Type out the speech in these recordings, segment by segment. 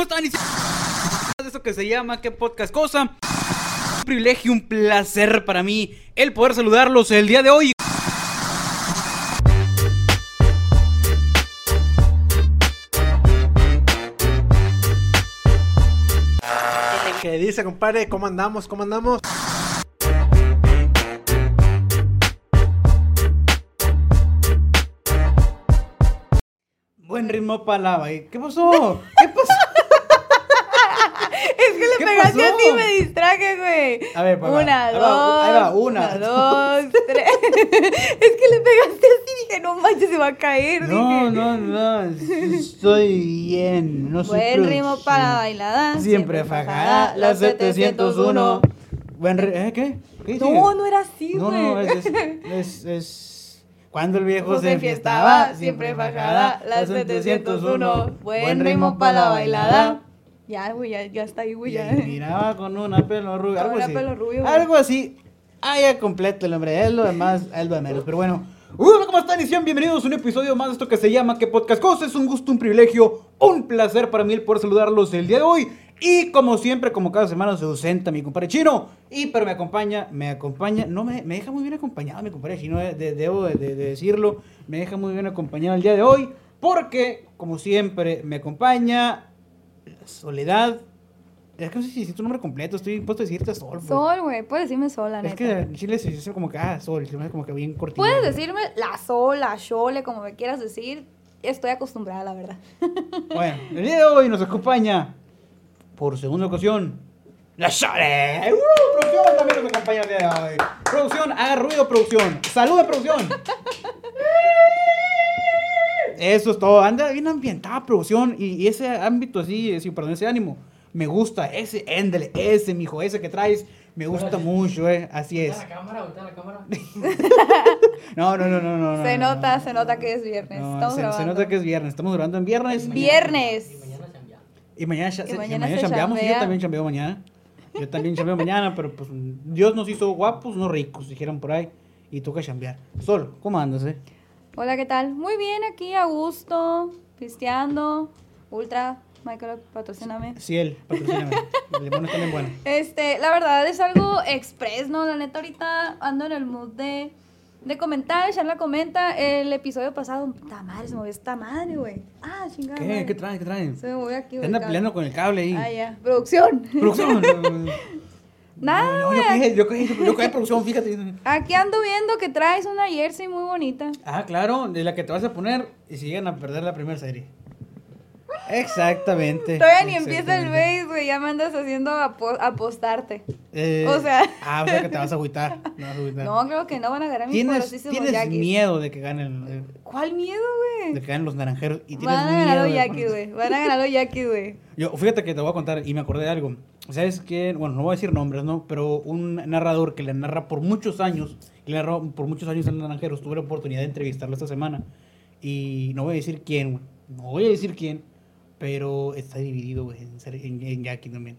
¿cómo están? Eso que se llama, ¿qué podcast cosa? Un privilegio, un placer para mí el poder saludarlos el día de hoy. ¿Qué dice, compadre? ¿Cómo andamos? ¿Cómo andamos? Buen ritmo para la. ¿Qué pasó? ¿Qué pasó? Pegaste y me distraje, güey. A ver, pues. Una, dos. ahí va, una, dos, tres. es que le pegaste así y dije, no manches, se va a caer. No, dije. no, no. Estoy bien. No soy Buen ritmo para la bailada. Siempre fajada. La 701. Buen ri- ¿Eh? ¿Qué? ¿Qué sigue? No, no era así, güey. no, es, es, es, es- Cuando el viejo se enfiestaba, siempre fajada, la 701. Buen ritmo para la bailada. Ya, güey, ya, ya está ahí, güey. Ya. miraba con una pelo rubio, algo así. pelo rubio. Algo así. Ah, ya completo el hombre. Es lo demás, es lo de menos. Pero bueno. Hola, ¿cómo están? Y sean bienvenidos a un episodio más de esto que se llama ¿Qué Podcast Cosa? Es un gusto, un privilegio, un placer para mí el poder saludarlos el día de hoy. Y como siempre, como cada semana se ausenta mi compadre chino. Y pero me acompaña, me acompaña, no me, me deja muy bien acompañado mi compadre chino, eh, de- debo de, de- de decirlo. Me deja muy bien acompañado el día de hoy. Porque, como siempre, me acompaña soledad. Es que no sé si decir tu nombre completo, estoy impuesto a decirte Sol. pues. Sol, güey, puedes decirme Sol, la Es neta. que en Chile se dice como que, ah, Sol, se me hace como que bien cortito. Puedes decirme la Sol, la Chole, como me quieras decir. Estoy acostumbrada, la verdad. Bueno, el día de hoy nos acompaña, por segunda ocasión, la Chole. ¡Uh! Producción también nos acompaña el día de hoy. Producción, haga ruido, producción. ¡Saluda, producción! Eso es todo. Anda bien ambientada producción y, y ese ámbito así, ese, perdón, ese ánimo. Me gusta, ese, éndele, ese, mijo, ese que traes, me gusta mucho, eh. Así es. la cámara, la cámara. No, no, no, no, no. se no, nota, no. se nota que es viernes. No, Estamos se, se grabando. nota que es viernes. Estamos grabando en viernes. Viernes. Y mañana. Y mañana, Y se- mañana se chambeamos y yo también chambeo mañana. Yo también chambeo mañana, pero pues Dios nos hizo guapos, no ricos, dijeron por ahí. Y toca chambear. Solo, ¿cómo andas, eh? Hola, ¿qué tal? Muy bien, aquí a gusto, pisteando, ultra, Michael, patrocíname. Ciel, patrocíname. El limón está bien bueno. Este, la verdad es algo express, ¿no? La neta ahorita ando en el mood de, de comentar, la comenta el episodio pasado, puta madre, se movió esta madre, güey. Ah, chingada. ¿Qué? madre. ¿Qué traen? ¿Qué traen? Se me movió aquí, güey. Anda el peleando con el cable ahí. Ah, ya. Producción. Producción. Nada, No, yo caí, yo en producción, fíjate. Aquí ando viendo que traes una jersey muy bonita. Ah, claro, de la que te vas a poner y si llegan a perder la primera serie. Exactamente. Todavía ni empieza el base, güey, ya me andas haciendo apo- apostarte. Eh, O sea. Ah, o sea que te vas a agüitar. No, creo que no van a ganar mis Tienes, tienes miedo de que ganen, eh, ¿Cuál miedo, de güey? que ganen los naranjeros y tienes Van a ganar los de yaquis, güey. Van a ganar los yaquis, güey. Yo, fíjate que te voy a contar y me acordé de algo. ¿Sabes quién? Bueno, no voy a decir nombres, ¿no? Pero un narrador que le narra por muchos años, que le narró por muchos años en Naranjeros, tuve la oportunidad de entrevistarlo esta semana. Y no voy a decir quién. No voy a decir quién, pero está dividido, güey, en, en, en Jackie también.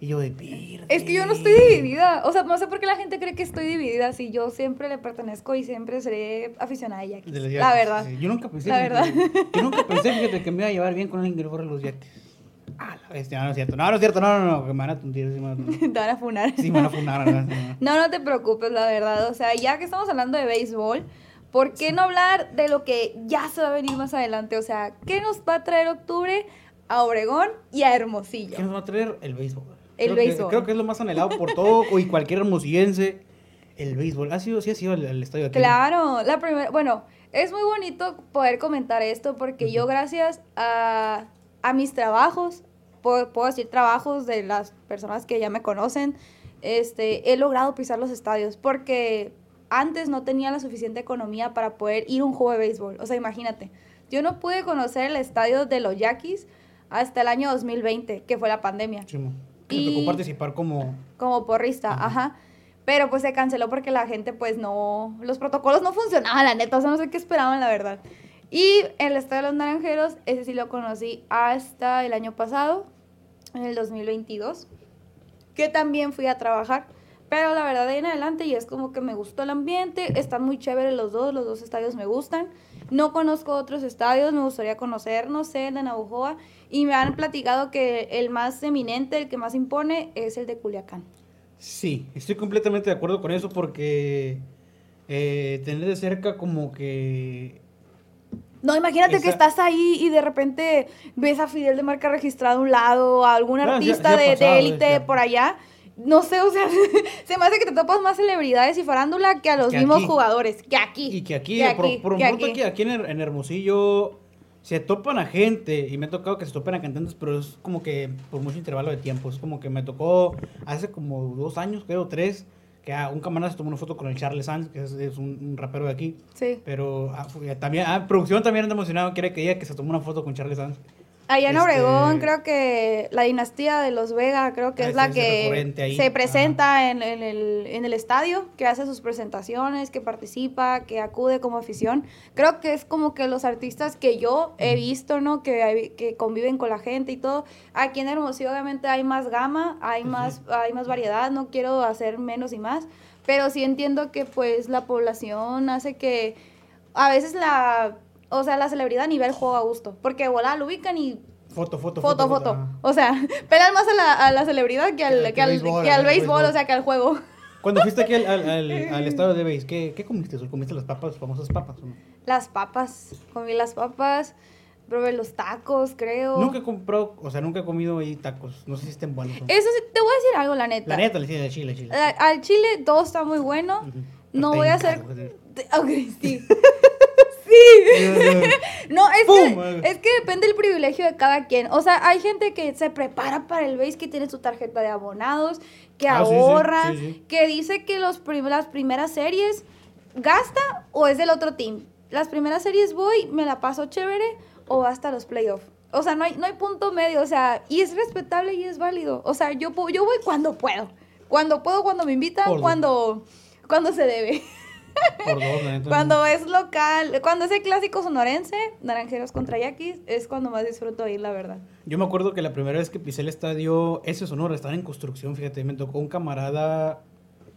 Y yo de "Pirde". Es que yo no estoy dividida. O sea, no sé por qué la gente cree que estoy dividida. Si yo siempre le pertenezco y siempre seré aficionada a yaquis. La verdad. sí. Yo nunca pensé, La verdad. yo nunca pensé, fíjate, que me iba a llevar bien con alguien que le fuera los yaquis. Ah, la bestia, no, no es cierto. No, no es cierto, no, no, no, que me van a tundir, sí me van a tundir. Te van a funar. Sí, me van a funar, No, no te preocupes, la verdad. O sea, ya que estamos hablando de béisbol, ¿por qué no hablar de lo que ya se va a venir más adelante? O sea, ¿qué nos va a traer octubre a Obregón y a Hermosillo? ¿Qué nos va a traer? El béisbol. El Creo que- béisbol. creo que es lo más anhelado por todo y cualquier hermosillense. El béisbol. ¿Ha sido, sí ha sido el, el estadio aquí? Claro, la primera, bueno, es muy bonito poder comentar esto porque yo gracias a, a mis trabajos, puedo, puedo decir trabajos de las personas que ya me conocen, este, he logrado pisar los estadios porque antes no tenía la suficiente economía para poder ir a un juego de béisbol. O sea, imagínate, yo no pude conocer el estadio de los Yaquis hasta el año 2020, que fue la pandemia Sí, Y- te tocó participar como... como porrista, ajá. Pero pues se canceló porque la gente pues no, los protocolos no funcionaban, la neta, o sea, no sé qué esperaban, la verdad. Y el Estadio de los Naranjeros, ese sí lo conocí hasta el año pasado, en el 2022, que también fui a trabajar, Pero la verdad de en adelante y es como que me gustó el ambiente, están muy chéveres los dos, los dos estadios me gustan. No conozco otros estadios, me gustaría conocer, no sé, el de Navajoa. Y me han platicado que el más eminente, el que más impone, es el de Culiacán. Sí, estoy completamente de acuerdo con eso porque eh, tener de cerca como que... No, imagínate que estás ahí y de repente ves a Fidel de marca registrada a un lado, a algún artista ya de- élite ya. por allá. No sé, o sea, se me hace que te topas más celebridades y farándula que a los Que mismos aquí. jugadores. Que aquí. Y que aquí, que por, aquí, por un que aquí. aquí, aquí en, en Hermosillo se topan a gente y me ha tocado que se topen a cantantes, pero es como que por mucho intervalo de tiempo. Es como que me tocó hace como dos años, creo, tres, que a un camarada se tomó una foto con el Charles Sanz, que es, es un, un rapero de aquí. Sí. Pero ah, también, ah, producción también anda emocionado, quiere que diga que se tomó una foto con Charles Sanz. Allá en Este- Obregón, creo que la dinastía de los Vega, creo que Ah, es la que ahí. se presenta en, en el, en el estadio, que hace sus presentaciones, que participa, que acude como afición. Creo que es como que los artistas que yo he visto, ¿no? Que, que conviven con la gente y todo. Aquí en Hermosillo obviamente hay más gama, hay Ujú. más, hay más variedad, no quiero hacer menos y más, pero sí entiendo que pues la población hace que a veces la... O sea, la celebridad a nivel juego a gusto. Porque volá, lo ubican y Foto, foto, foto, foto. ajá. O sea, pelan más a la, a la celebridad que al, Que- al, béisbol, que al al béisbol, béisbol. o sea, que al juego. Cuando fuiste aquí al, al, al, al estadio de Base, ¿qué, ¿qué comiste? ¿Comiste las papas, famosas papas? o no? Las papas, comí las papas, probé los tacos, creo. Nunca he comprado, o sea, nunca he comido ahí tacos. No sé si estén buenos. Eso sí, te voy a decir algo, la neta. La neta, le decía de Chile, Chile. A- Al chile todo está muy bueno. No voy a hacer... bien Ok, sí. No, es ¡Pum! que, es que depende del privilegio de cada quien. O sea, hay gente que se prepara para el base, que tiene su tarjeta de abonados, que Ah, sí, ahorra, sí, sí. que dice que los prim- las primeras series gasta o es del otro team. Las primeras series voy, me la paso chévere o hasta los playoffs. O sea, no hay, no hay punto medio, o sea, y es respetable y es válido. O sea, yo, yo voy cuando puedo. Cuando puedo, cuando me invitan, cuando, cuando se debe. Por dos, la neta. Cuando es local, cuando es el clásico sonorense, Naranjeros contra Yaquis, es cuando más disfruto ir, la verdad. Yo me acuerdo que la primera vez que pisé el estadio, ese sonoro, estaba en construcción, fíjate, me tocó un camarada,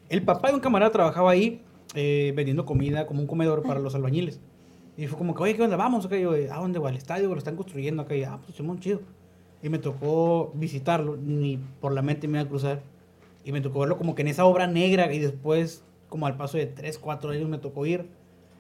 el papá de un camarada trabajaba ahí eh, vendiendo comida como un comedor para los albañiles. Y fue como que, oye, ¿qué onda? Vamos acá. Y yo, ¿a dónde va? Al estadio, lo están construyendo acá. Y, ah, pues Simón, chido. Y me tocó visitarlo, ni por la mente me iba a cruzar. Y me tocó verlo como que en esa obra negra y después, como al paso de 3, 4 años me tocó ir.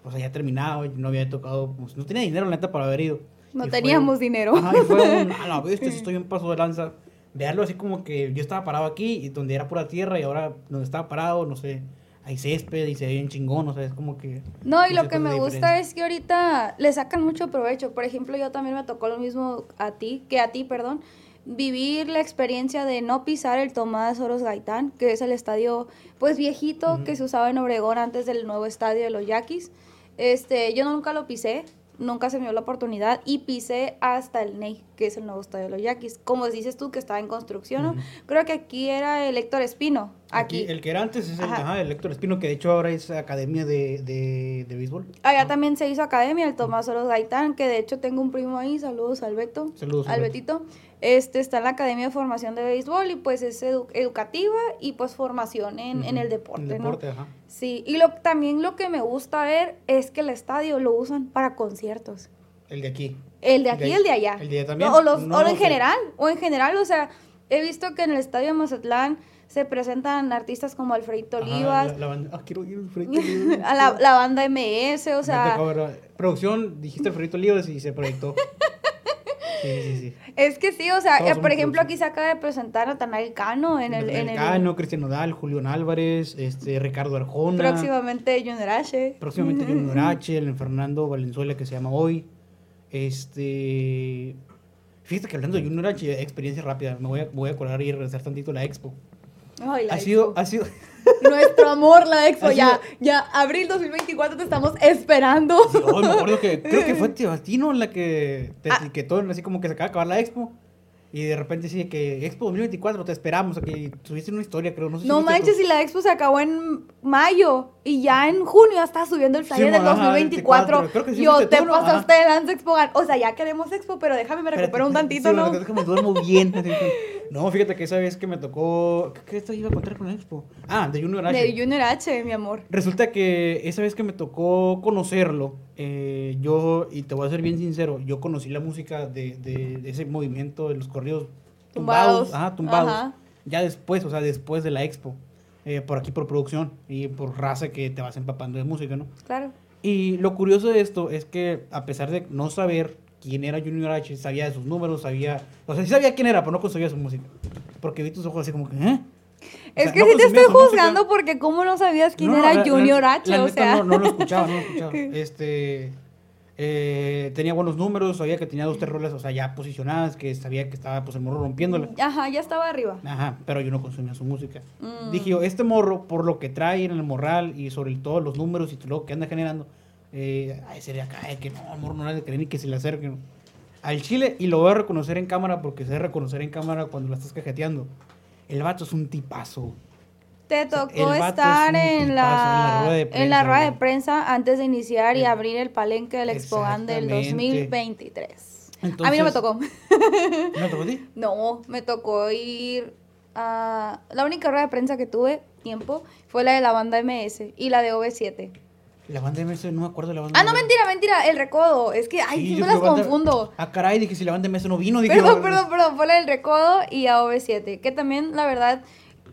O sea, ya terminado, no había tocado, pues, no tenía dinero la neta para haber ido. No Y fue- teníamos dinero. Ajá, y fue un, a la bestia, sí estoy en paso de lanza. Verlo así como que yo estaba parado aquí y donde era pura tierra y ahora donde estaba parado, no sé, hay césped y se ve bien chingón, o sea, es como que... No, y no lo que me gusta es que ahorita le sacan mucho provecho. Por ejemplo, yo también me tocó lo mismo a ti, que a ti, perdón, vivir la experiencia de no pisar el Tomás Oros Gaitán, que es el estadio pues viejito Ujú. que se usaba en Obregón antes del nuevo estadio de los Yaquis. Este, yo nunca lo pisé, nunca se me dio la oportunidad y pisé hasta el Ney, que es el nuevo estadio de los Yaquis. Como dices tú que estaba en construcción, ¿no? Ujú. Creo que aquí era el Héctor Espino, aquí. Aquí, el que era antes es el, Ajá. el Héctor Espino, que de hecho ahora es academia de, de, de béisbol. Allá también se hizo academia, el Tomás Oros Gaitán, que de hecho tengo un primo ahí, saludos al Beto, Saludos. al Beto. Este está en la Academia de Formación de Béisbol y pues es edu- educativa y pues formación en, el deporte, En el deporte, ajá. Sí, y lo, también lo que me gusta ver es que el estadio lo usan para conciertos. El de aquí. El de aquí y el de allá. El de allá también. No, o los, No, o en general, o en general, o sea, he visto que en el estadio de Mazatlán se presentan artistas como Alfredito Ajá, Olivas, la- la banda- ah, quiero Alfredito Olivas. a la, la banda MS, o sea... producción, dijiste Alfredito Olivas y se proyectó. Sí, sí, sí. Es que sí, o sea, Todos eh, por ejemplo, aquí se acaba de presentar Natanael Cano en el, en el Cano, Cristian Nodal, Julián Álvarez, este, Ricardo Arjona. próximamente Junior H. Próximamente Junior H, el Fernando Valenzuela que se llama hoy. Este. Fíjate que hablando de Junior H, experiencia rápida, me voy a, voy a colar y regresar tantito a la expo. Ay, la Ha sido, ha sido, Nuestro amor, la Expo, ya, ya, abril 2024 te estamos esperando. oh, me acuerdo que creo que fue Tebatino la que te Ah. etiquetó, así como que se acaba de acabar la expo. Y de repente sí, que Expo 2024, te esperamos. Aquí subiste una historia, creo. No, sé si No tú. manches, y la Expo se acabó en mayo y ya en junio ya está subiendo el flyer Sí, del ajá, 2024. 24. Creo que sí Yo te tú, ¿no? pasaste de Lanza Expo. O sea, ya queremos Expo, pero déjame me recupero un tantito, sí, ¿no? Déjame duermo bien. No, fíjate que esa vez que me tocó. ¿Qué esto iba a contar con la expo? Ah, de Junior H. De Junior H, mi amor. Resulta que esa vez que me tocó conocerlo, eh, yo, y te voy a ser bien sincero, yo conocí la música de, de- de ese movimiento de los corridos tumbados. Tumbados. Ajá, tumbados. Ajá. Ya después, o sea, después de la expo. eh, por aquí por producción y por raza que te vas empapando de música, ¿no? Claro. Y lo curioso de esto es que a pesar de no saber quién era Junior H, sabía de sus números, sabía, o sea, sí sabía quién era, pero no conocía su música. Porque vi tus ojos así como que, ¿eh? O Es sea, que no sí te estoy juzgando música. porque cómo no sabías quién No, era la- la- Junior la H, o neta sea. No, no lo escuchaba, no lo escuchaba. Este. eh, tenía buenos números, sabía que tenía dos, tres o sea, ya posicionadas, que sabía que estaba pues el morro rompiéndola. Ajá, ya estaba arriba. Ajá, pero yo no consumía su música. Mm. Dije yo, este morro, por lo que trae en el morral y sobre todo los números y todo lo que anda generando, eh, ay, sería acá, eh, que no, morro no le de creer ni que se le acerquen. Al chile, y lo voy a reconocer en cámara porque se debe reconocer en cámara cuando la estás cajeteando. El vato es un tipazo. Te sea, tocó el vato estar es en la, en la rueda de en la rueda de prensa, prensa antes de iniciar y Eh, abrir el palenque del Expogan del exactamente. 2023. a mí no me Entonces- tocó. ¿No te tocó a ti? No, me tocó ir a... La única rueda de prensa que tuve tiempo fue la de la banda MS y la de OV7. La banda MS, no me acuerdo de la banda Ah, no, mentira, mentira, el recodo. Es que, ay, Sí, yo las banda- confundo. Ah, caray, dije si la banda MS no vino, dije. Perdón, perdón, perdón, fue la del recodo y a OV7. Que también, la verdad,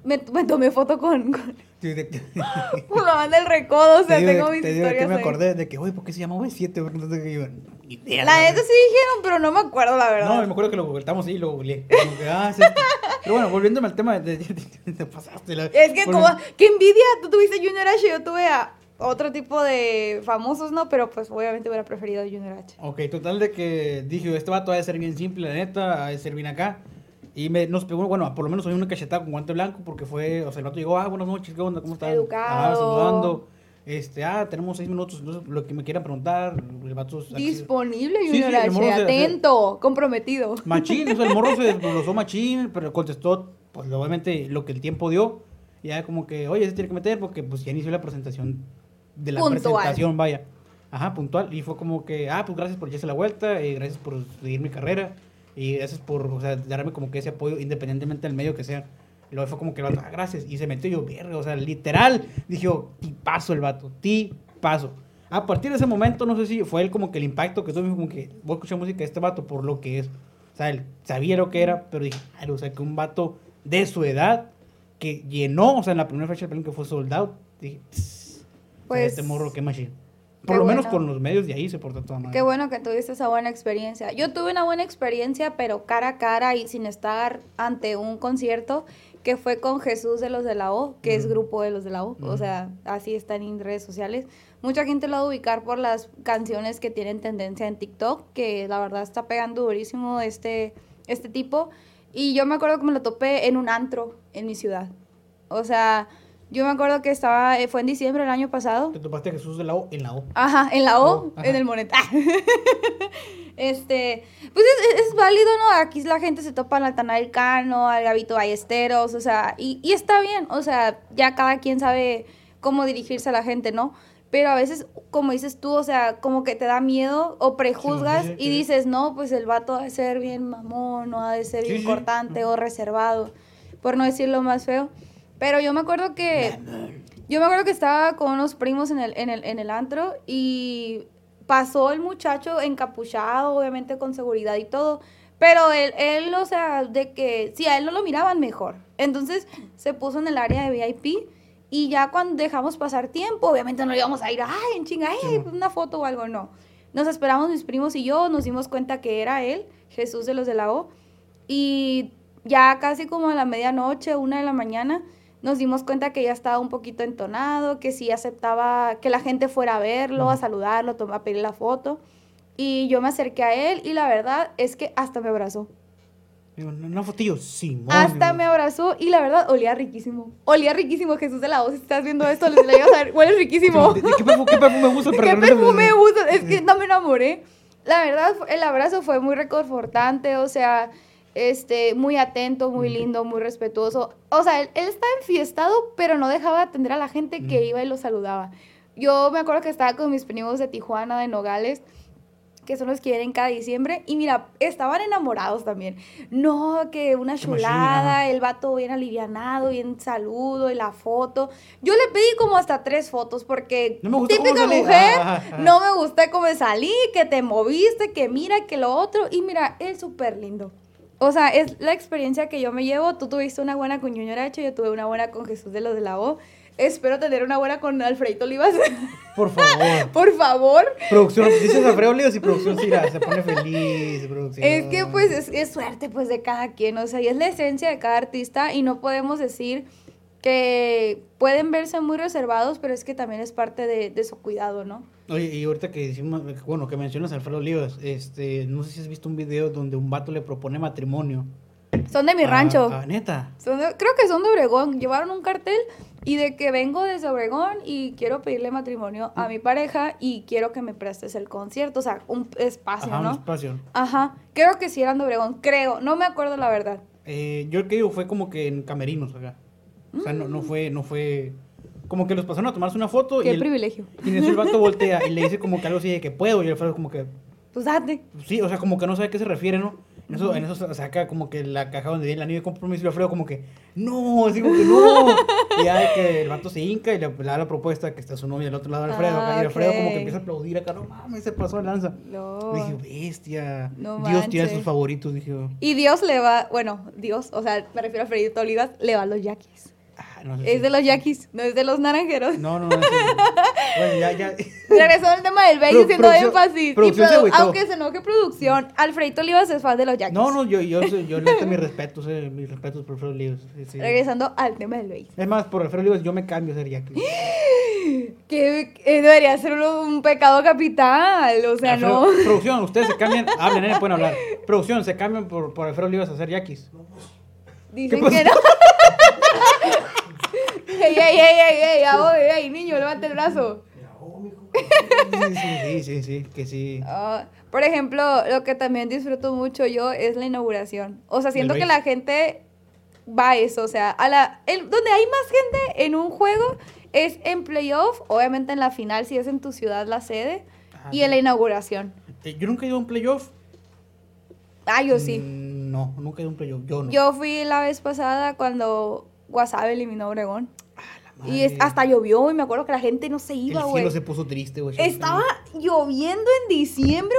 me, me tomé foto con, con, de- la banda del recodo. O sea, digo de- tengo mis te digo de que historias. me ahí. acordé de que, oye, ¿por qué se llama V7? Porque no tengo yo ni idea. La neta sí dijeron, pero no me acuerdo, la verdad. No, me acuerdo que lo ahí y lo googleé. Ah, es esto. Pero bueno, volviéndome al tema, de, de- de- te pasaste. La, Es que como, qué envidia, tú tuviste Junior H, yo tuve a otro tipo de famosos, ¿no? Pero pues obviamente hubiera preferido Junior H. Ok, total de que dije, este vato ha de ser bien simple, la neta, ha de ser bien acá. Y me, nos pegó, bueno, por lo menos hoy una cachetada con guante blanco porque fue, o sea, el vato llegó, ah, buenas noches, ¿qué onda? ¿Cómo estás? Educado. Ah, saludando. Este, ah, tenemos seis minutos, entonces lo que me quieran preguntar, el vato... Disponible Sí, Junior sí, H, se- se- atento, comprometido. Machín, o sea, el morro se desglosó machín, pero contestó, pues obviamente lo que el tiempo dio. Y ya como que, oye, se tiene que meter porque pues ya inició la presentación de la Puntual. presentación, vaya. Ajá, puntual. Y fue como que, ah, pues gracias por echarse la vuelta, y gracias por seguir mi carrera, y gracias por, o sea, darme como que ese apoyo independientemente del medio que sea. Y luego fue como que el vato, ah, gracias. Y se metió y yo, verga, o sea, literal. Dije yo, tipazo el vato, tipazo. A partir de ese momento, no sé si fue él como que el impacto que tuve, como que voy a escuchar música de este vato por lo que es. O sea, él sabía lo que era, pero dije, "Ay, o sea, que un vato de su edad que llenó, o sea, en la primera fecha del que fue soldado, dije, "Tss, o sea, Pues, este morro, qué machine. Por qué lo menos bueno. con los medios de ahí se portó toda madre. Qué bueno que tuviste esa buena experiencia. Yo tuve una buena experiencia, pero cara a cara y sin estar ante un concierto, que fue con Jesús de los de la O, que es Ujú. grupo de los de la O. O Ujú. sea, así están en redes sociales. Mucha gente lo va a ubicar por las canciones que tienen tendencia en TikTok, que la verdad está pegando durísimo este, este tipo. Y yo me acuerdo que me lo topé en un antro en mi ciudad. O sea, yo me acuerdo que estaba, eh, fue en diciembre del año pasado. Te topaste a Jesús de la O en la O. Ajá, en la O, Oh, en el Monet. este, pues es, es- es válido, ¿no? Aquí la gente se topa al Natanael Cano, al Gabito Ballesteros, o sea, y, y está bien, o sea, ya cada quien sabe cómo dirigirse a la gente, ¿no? Pero a veces, como dices tú, o sea, como que te da miedo o prejuzgas Sí, y dices, no, pues el vato ha de ser bien mamón, o ha de ser Sí, bien sí. cortante o reservado, por no decirlo más feo. Pero yo me acuerdo que... Yo me acuerdo que estaba con unos primos en el, en el, en el antro y pasó el muchacho encapuchado, obviamente con seguridad y todo. Pero él, él, o sea, de que si a él no lo miraban mejor. Entonces se puso en el área de VIP y ya cuando dejamos pasar tiempo, obviamente no le íbamos a ir, ay, en chinga, ay, una foto o algo, no. Nos esperamos mis primos y yo, nos dimos cuenta que era él, Jesús de los de la O. Y ya casi como a la medianoche, una de la mañana, nos dimos cuenta que ya estaba un poquito entonado, que sí aceptaba que la gente fuera a verlo, a saludarlo, a pedir la foto. Y yo me acerqué a él y la verdad es que hasta me abrazó. Digo, "No, una fotillo, Simón. Hasta me abrazó y la verdad olía riquísimo. Olía riquísimo, Jesús de la voz. Si estás viendo esto, les digo, a ver, huele riquísimo. ¿De, de qué, perfume, qué perfume? ¿Qué perfume? Es que no me enamoré. La verdad, el abrazo fue muy reconfortante, o sea, este, muy atento, muy lindo, muy respetuoso. O sea, él, él estaba enfiestado, pero no dejaba de atender a la gente que iba y lo saludaba. Yo me acuerdo que estaba con mis primos de Tijuana, de Nogales, que son los que vienen cada diciembre. Y mira, estaban enamorados también. No, que una chulada, el vato bien alivianado, bien saludo, y la foto. Yo le pedí como hasta tres fotos porque No típica mujer, no me gusta cómo salí, que te moviste, que mira, que lo otro. Y mira, es súper lindo. O sea, es la experiencia que yo me llevo. Tú tuviste una buena con Junior H, yo tuve una buena con Jesús de los de la O. Espero tener una buena con Alfredito Olivas. Por favor. Por favor. producción, dices Alfredo Olivas y producción sí, la- se pone feliz. Producción. Es que pues es, es suerte pues de cada quien, o sea, y es la esencia de cada artista y no podemos decir que pueden verse muy reservados, pero es que también es parte de, de su cuidado, ¿no? Oye, y ahorita que decimos, bueno, que mencionas a Alfredo Olivas, este, no sé si has visto un video donde un vato le propone matrimonio. Son de mi a- rancho. a neta. Son de- creo que son de Obregón. Llevaron un cartel y de que vengo desde Obregón y quiero pedirle matrimonio a mi pareja y quiero que me prestes el concierto, o sea, un espacio, Ajá, un ¿no? espacio. Ajá. Creo que sí eran de Obregón, creo. No me acuerdo la verdad. Eh, yo el que digo fue como que en camerinos acá. O sea, no, no fue, no fue. Como que los pasaron a tomarse una foto y Qué el, privilegio. y en eso el vato voltea y le dice como que algo así de que puedo y Alfredo como que Pues date. sí, o sea, como que no sabe a qué se refiere, ¿no? En eso, en eso sa- saca como que la caja donde viene el anillo de compromiso y Alfredo como que no, así como que no. Y ya de que el vato se hinca y le, le da la propuesta que está su novia al otro lado de Alfredo y Alfredo como ok. que empieza a aplaudir acá, no mames, se pasó de lanza. No. Dije, bestia. No Dios tiene sus favoritos, dije. Y Dios le va, bueno, Dios, o sea, me refiero a Fredito Olivas, le va a los yaquis. Ah, no sé Es si- de los yaquis, no es de los naranjeros. No, no, no. sí. bueno, ya, ya. Regresó al tema del bello haciendo énfasis. Y producción se produ- agüitó. aunque se enoje producción, Alfredito Olivas es fan de los yaquis. No, no, yo, yo, yo, yo le doy mis respetos, eh, mis respetos por Alfredo Olivas. sí, sí. Regresando al tema del bello. Es más, por Alfredo Olivas yo me cambio a ser Jackie. Que eh, debería ser un, pecado capital, o sea, Alfredo- no. Producción, ustedes se cambian, hablen, eh, pueden hablar. Producción, se cambian por, por Alfredo Olivas a ser Yaquis. Dicen que no. Ey, ey, ey, ey, ey, ey, niño, levanta el brazo. Sí, sí, sí, sí, sí, que sí. Ah, por ejemplo, lo que también disfruto mucho yo es la inauguración. O sea, siento que la gente va a eso. O sea, a la, el- donde hay más gente en un juego es en playoff, obviamente en la final, si es en tu ciudad la sede, Ajá, y en la inauguración. Yo nunca he ido a un playoff. Ah, yo sí. Mm, No, nunca he ido a un playoff. Yo no. Yo fui la vez pasada cuando Guasave eliminó a Obregón. Y es- hasta llovió y me acuerdo que la gente no se El iba, cielo güey. se puso triste, güey. Estaba lloviendo en diciembre.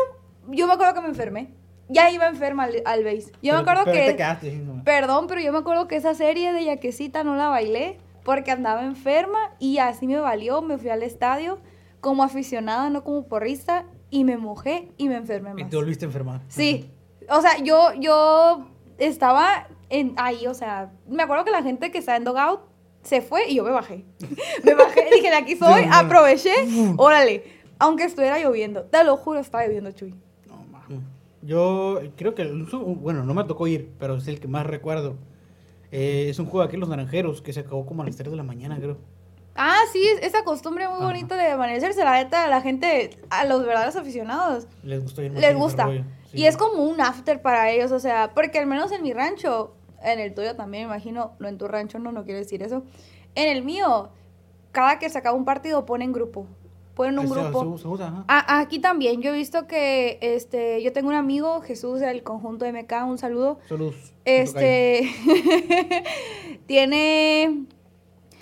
Yo me acuerdo que me enfermé. Ya iba enferma al, al base. Yo me acuerdo pero que... te quedaste, sí. Perdón, pero yo me acuerdo que esa serie de Yaquecita no la bailé porque andaba enferma y así me valió. Me fui al estadio como aficionada, no como porrista, y me mojé y me enfermé Y más. te volviste a enfermar. Sí, o sea, yo, yo estaba en, ahí, o sea, me acuerdo que la gente que está en Dogout se fue y yo me bajé. me bajé, dije, de aquí soy, aproveché, órale, aunque estuviera lloviendo, te lo juro, estaba lloviendo, Chuy. No, mames. Yo creo que, el- bueno, no me tocó ir, pero es el que más recuerdo. Eh, es un juego aquí en Los Naranjeros que se acabó como a las 3 de la mañana, creo. Ah, sí, es- esa costumbre muy Ajá. bonita de amanecerse, la neta, a la gente, a los verdaderos aficionados, Les gustó ir más les gusta. rollo, sí. Y es como un after para ellos, o sea, porque al menos en mi rancho, en el tuyo también, me imagino, no en tu rancho, no, no quiero decir eso. En el mío, cada que se acaba un partido ponen grupo, ponen un grupo. se usa, ajá. Ah, aquí también, yo he visto que, este, yo tengo un amigo, Jesús del conjunto MK, un saludo. Saludos. Este tiene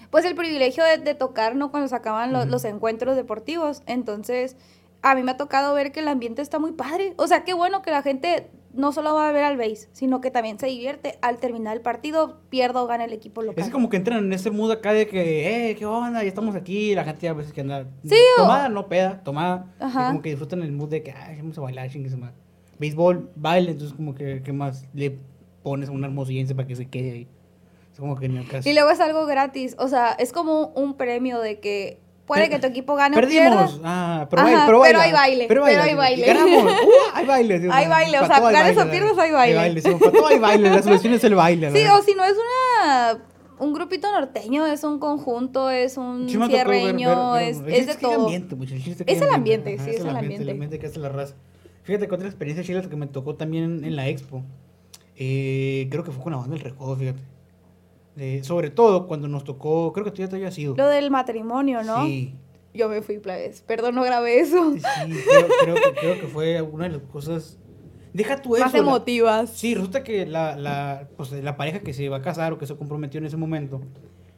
pues el privilegio de, de tocar, ¿no? Cuando se acaban lo- Ujú. los encuentros deportivos. Entonces, a mí me ha tocado ver que el ambiente está muy padre. O sea, qué bueno que la gente no solo va a ver al base, sino que también se divierte al terminar el partido, pierda o gana el equipo local. Es como que entran en ese mood acá de que, eh, ¿qué onda? Ya estamos aquí. La gente a veces que anda. Sí, o- Tomada, no peda, tomada. Ajá. Y como que disfrutan el mood de que, ay, vamos a bailar, chingue su. Béisbol, baile, entonces como que, ¿qué más le pones a un hermosillense para que se quede ahí? Es como que en el caso. Y luego es algo gratis, o sea, es como un premio de que puede Per- que tu equipo gane Perdimos. o pierda. Ah, pero, Ajá, baile, pero, hay baile, pero hay baile. Ganamos. Uh, hay baile. sí, Hay baile, o para sea, hay ganes o pierdas, hay baile. para todo hay baile. La solución es el baile. Sí, o si no es una un grupito norteño, es un conjunto, es un ver- cierreño, ver- ver- es, es de que hay todo. ambiente, el es que Es hay el ambiente, sí, Ajá, es el ambiente. El ambiente que hace la raza. Fíjate que otra experiencia chila que me tocó también en, en la expo. eh, creo que fue con la banda del Recodo, fíjate. Sobre todo cuando nos tocó, creo que tú ya te habías ido. Lo del matrimonio, ¿no? Sí. yo me fui, plebes. Perdón, no grabé eso. Sí, creo, creo que, creo que fue una de las cosas. Deja tú eso. Más la- emotivas. Sí, resulta que la, la, pues, la pareja que se iba a casar o que se comprometió en ese momento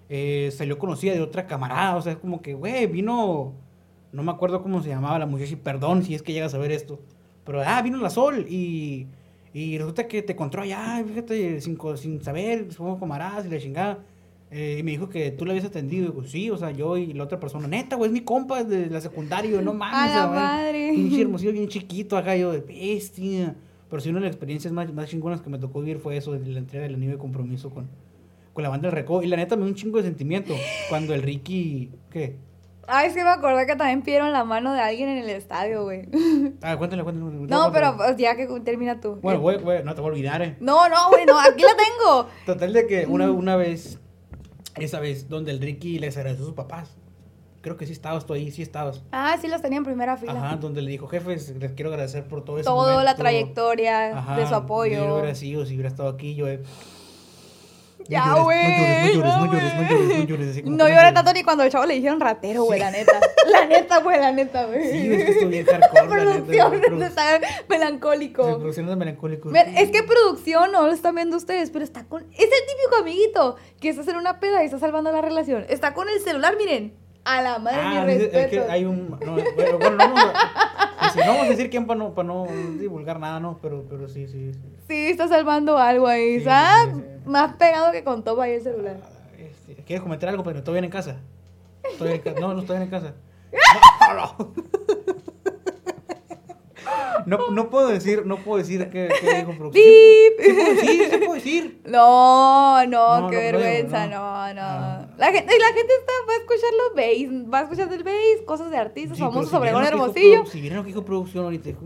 eh, salió conocida de otra camarada. O sea, es como que, güey, vino. No me acuerdo cómo se llamaba la muchacha y perdón si es que llegas a ver esto. Pero, ah, vino la Sol y. Y resulta que te encontró allá, fíjate, sin, sin saber, somos camaradas y la chingada. Eh, y me dijo que tú le habías atendido. Y digo, sí, o sea, yo y la otra persona, neta, güey, es mi compa de la secundaria. no mames, A la madre. Pinche hermosillo, bien chiquito acá, yo de bestia. Pero sí, una de las experiencias más, más chingonas que me tocó vivir fue eso, de la entrega del anillo de compromiso con, con la banda del Recodo. Y la neta me dio un chingo de sentimiento cuando el Ricky. ¿Qué? Ay, sí me acordé que también pidieron la mano de alguien en el estadio, güey. Ah, cuéntale, cuéntale. No, pero pues, ya que termina tú. Bueno, güey, güey, no te voy a olvidar, eh. No, no, güey, no, aquí la tengo. Total de que una, una vez, esa vez, donde el Ricky les agradeció a sus papás. Creo que sí estabas tú ahí, sí estabas. Ah, sí las tenía en primera fila. Ajá, donde le dijo, jefes, les quiero agradecer por todo ese Toda la momento". trayectoria Ajá, de su Yo apoyo. hubiera sido, si hubiera estado aquí, yo... eh, Ya, no llores, güey. No llores, no ya, llores, no llores, no llores. así como No lloré llores. tanto ni cuando el chavo le dijeron ratero, güey, la neta. La neta, güey, la neta, güey. Sí, es que estuvo bien hardcore, la neta, Producción güey, está melancólico. producción de melancólicos. Ver, es que producción no lo están viendo ustedes, pero está con. Es el típico amiguito que está en una peda y está salvando la relación. Está con el celular, miren. A la madre, Ah, mi es que hay un... No, bueno, bueno, no, vamos a, dice, no vamos a decir quién para no, para no divulgar nada, ¿no? Pero, pero sí, sí, sí. Sí, está salvando algo ahí. Sí, sí. más pegado que con todo ahí el celular. Este, ¿Quieres comentar algo? Pero estoy bien en casa. Estoy en ca- No, no estoy bien en casa. No, no. No, no puedo decir, no puedo decir qué, qué dijo producción. Sí puedo decir, sí puedo decir. No, no, No, qué no vergüenza, no. no, no. Ah. La gente, y la gente está, va a escuchar los bass, va a escuchar del bass, cosas de artistas, Sí, famosos, si Obregón que Hermosillo. Si vieron lo que dijo producción ahorita.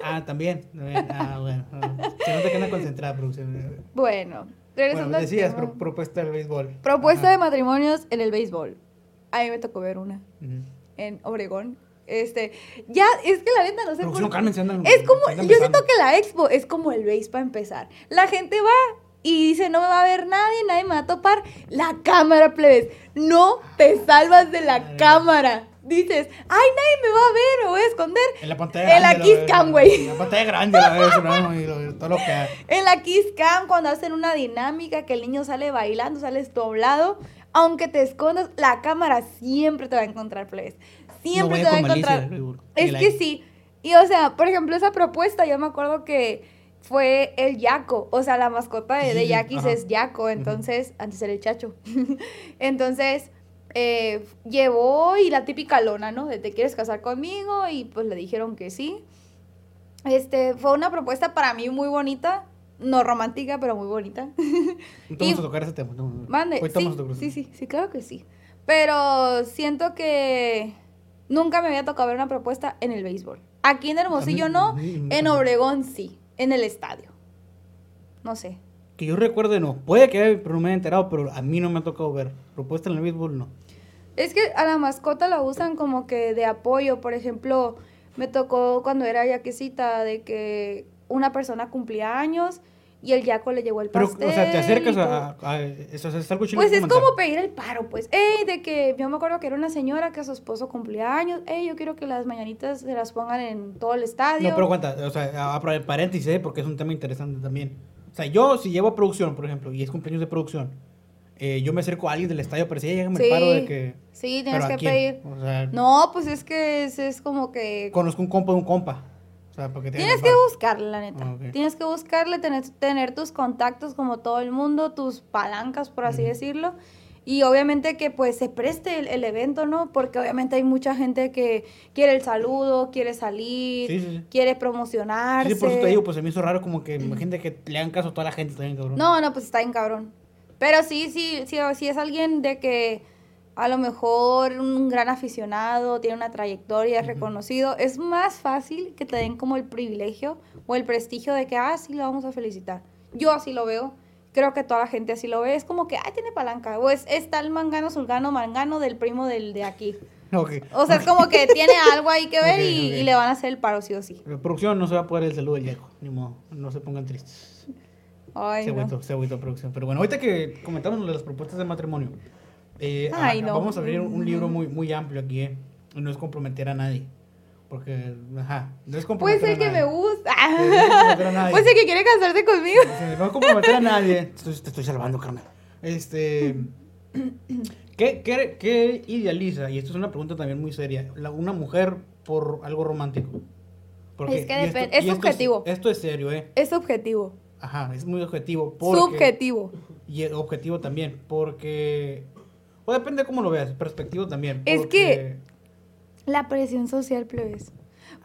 Ah, también. Ah, bueno. ah. Se nota que anda concentrada producción. Bueno, regresando Bueno, decías, pro- propuesta del béisbol. Propuesta Ajá. de matrimonios en el béisbol. A mí me tocó ver una en Obregón. Este, ya, es que la neta no sé por andan- Es como, andan yo siento que la expo es como el béis para empezar. La gente va y dice, no me va a ver nadie, nadie me va a topar. La cámara, plebes. No te salvas de la Madre. cámara. Dices, ay, nadie me va a ver, me voy a esconder. En la pantalla En la. Kiss Cam, güey. En la pantalla grande, la ves, ¿no? Y lo- todo lo que hay. En la Kiss Cam, cuando hacen una dinámica, que el niño sale bailando, sales doblado, aunque te escondas, la cámara siempre te va a encontrar, plebes. Siempre No te va a encontrar. Es que sí. Y o sea, por ejemplo, esa propuesta, yo me acuerdo que fue el Yaco. O sea, la mascota de, de Yaquis ajá. es Yaco. Entonces, antes era el Chacho. entonces, eh, llevó y la típica lona, ¿no? De te quieres casar conmigo y pues le dijeron que sí. Este, fue una propuesta para mí muy bonita. No romántica, pero muy bonita. Vamos a tocar ese tema. no, no. Mande, sí, sí, sí, claro que sí. Pero siento que nunca me había tocado ver una propuesta en el béisbol. Aquí en Hermosillo no, en Obregón sí, en el estadio. No sé. Que yo recuerde, no. Puede que haya, pero no me he enterado, pero a mí no me ha tocado ver. Propuesta en el béisbol, no. Es que a la mascota la usan como que de apoyo. Por ejemplo, me tocó cuando era yaquecita de que una persona cumplía años y el yaco le llevó el Pero, pastel. o sea, te acercas a, a, a- eso, es algo Pues es como pedir el paro, pues. Ey, de que yo me acuerdo que era una señora que a su esposo cumplía años. Ey, yo quiero que las mañanitas se las pongan en todo el estadio. No, pero cuenta, o sea, a- a- paréntesis, ¿eh? porque es un tema interesante también. O sea, yo si llevo a producción, por ejemplo, y es cumpleaños de producción, eh, yo me acerco a alguien del estadio, pero si llega el Sí. paro de que... Sí, ¿pero tienes que pedir. O sea, No, pues es que es, es como que... conozco un compa de un compa. Sea, porque Tienes que buscarle, la neta. Tienes que buscarle, tener, tener tus contactos como todo el mundo, tus palancas, por así decirlo. Y obviamente que pues se preste el, el evento, ¿no? Porque obviamente hay mucha gente que quiere el saludo, quiere salir, Sí, sí, sí. quiere Sí, promocionarse. por eso te digo, pues se me hizo raro como que imagínate que le hagan caso a toda la gente también, cabrón. No, no, pues está bien cabrón. Pero sí, sí, sí, sí es alguien de que a lo mejor un gran aficionado, tiene una trayectoria, es reconocido, es más fácil que te den como el privilegio o el prestigio de que, ah, sí, lo vamos a felicitar. Yo así lo veo. Creo que toda la gente así lo ve. Es como que, ay, tiene palanca. O es, es tal mangano, sulgano, mangano del primo del de aquí. O sea, es como que tiene algo ahí que ver y, le van a hacer el paro sí o sí. La producción no se va a poder el saludo del viejo, ni modo, no se pongan tristes. Ay, se no. agüitó, se agüitó producción. Pero bueno, ahorita que comentamos las propuestas de matrimonio, Eh, Ay, ah, no. Vamos a abrir un libro muy, muy amplio aquí, ¿eh? No es comprometer a nadie. Porque, ajá, no es Pues comprometer el que me gusta. No. Pues el que quiere casarse conmigo. No es comprometer a nadie. Te estoy, salvando, carnal. Este. ¿qué, qué, qué idealiza? Y esto es una pregunta también muy seria. la- una mujer por algo romántico. Es que esto- es y esto es serio, ¿eh? Es objetivo. Ajá, es muy objetivo. Porque, Subjetivo. Y objetivo también, porque... O depende de cómo lo veas, perspectivo también. Es que- La presión social, plebes.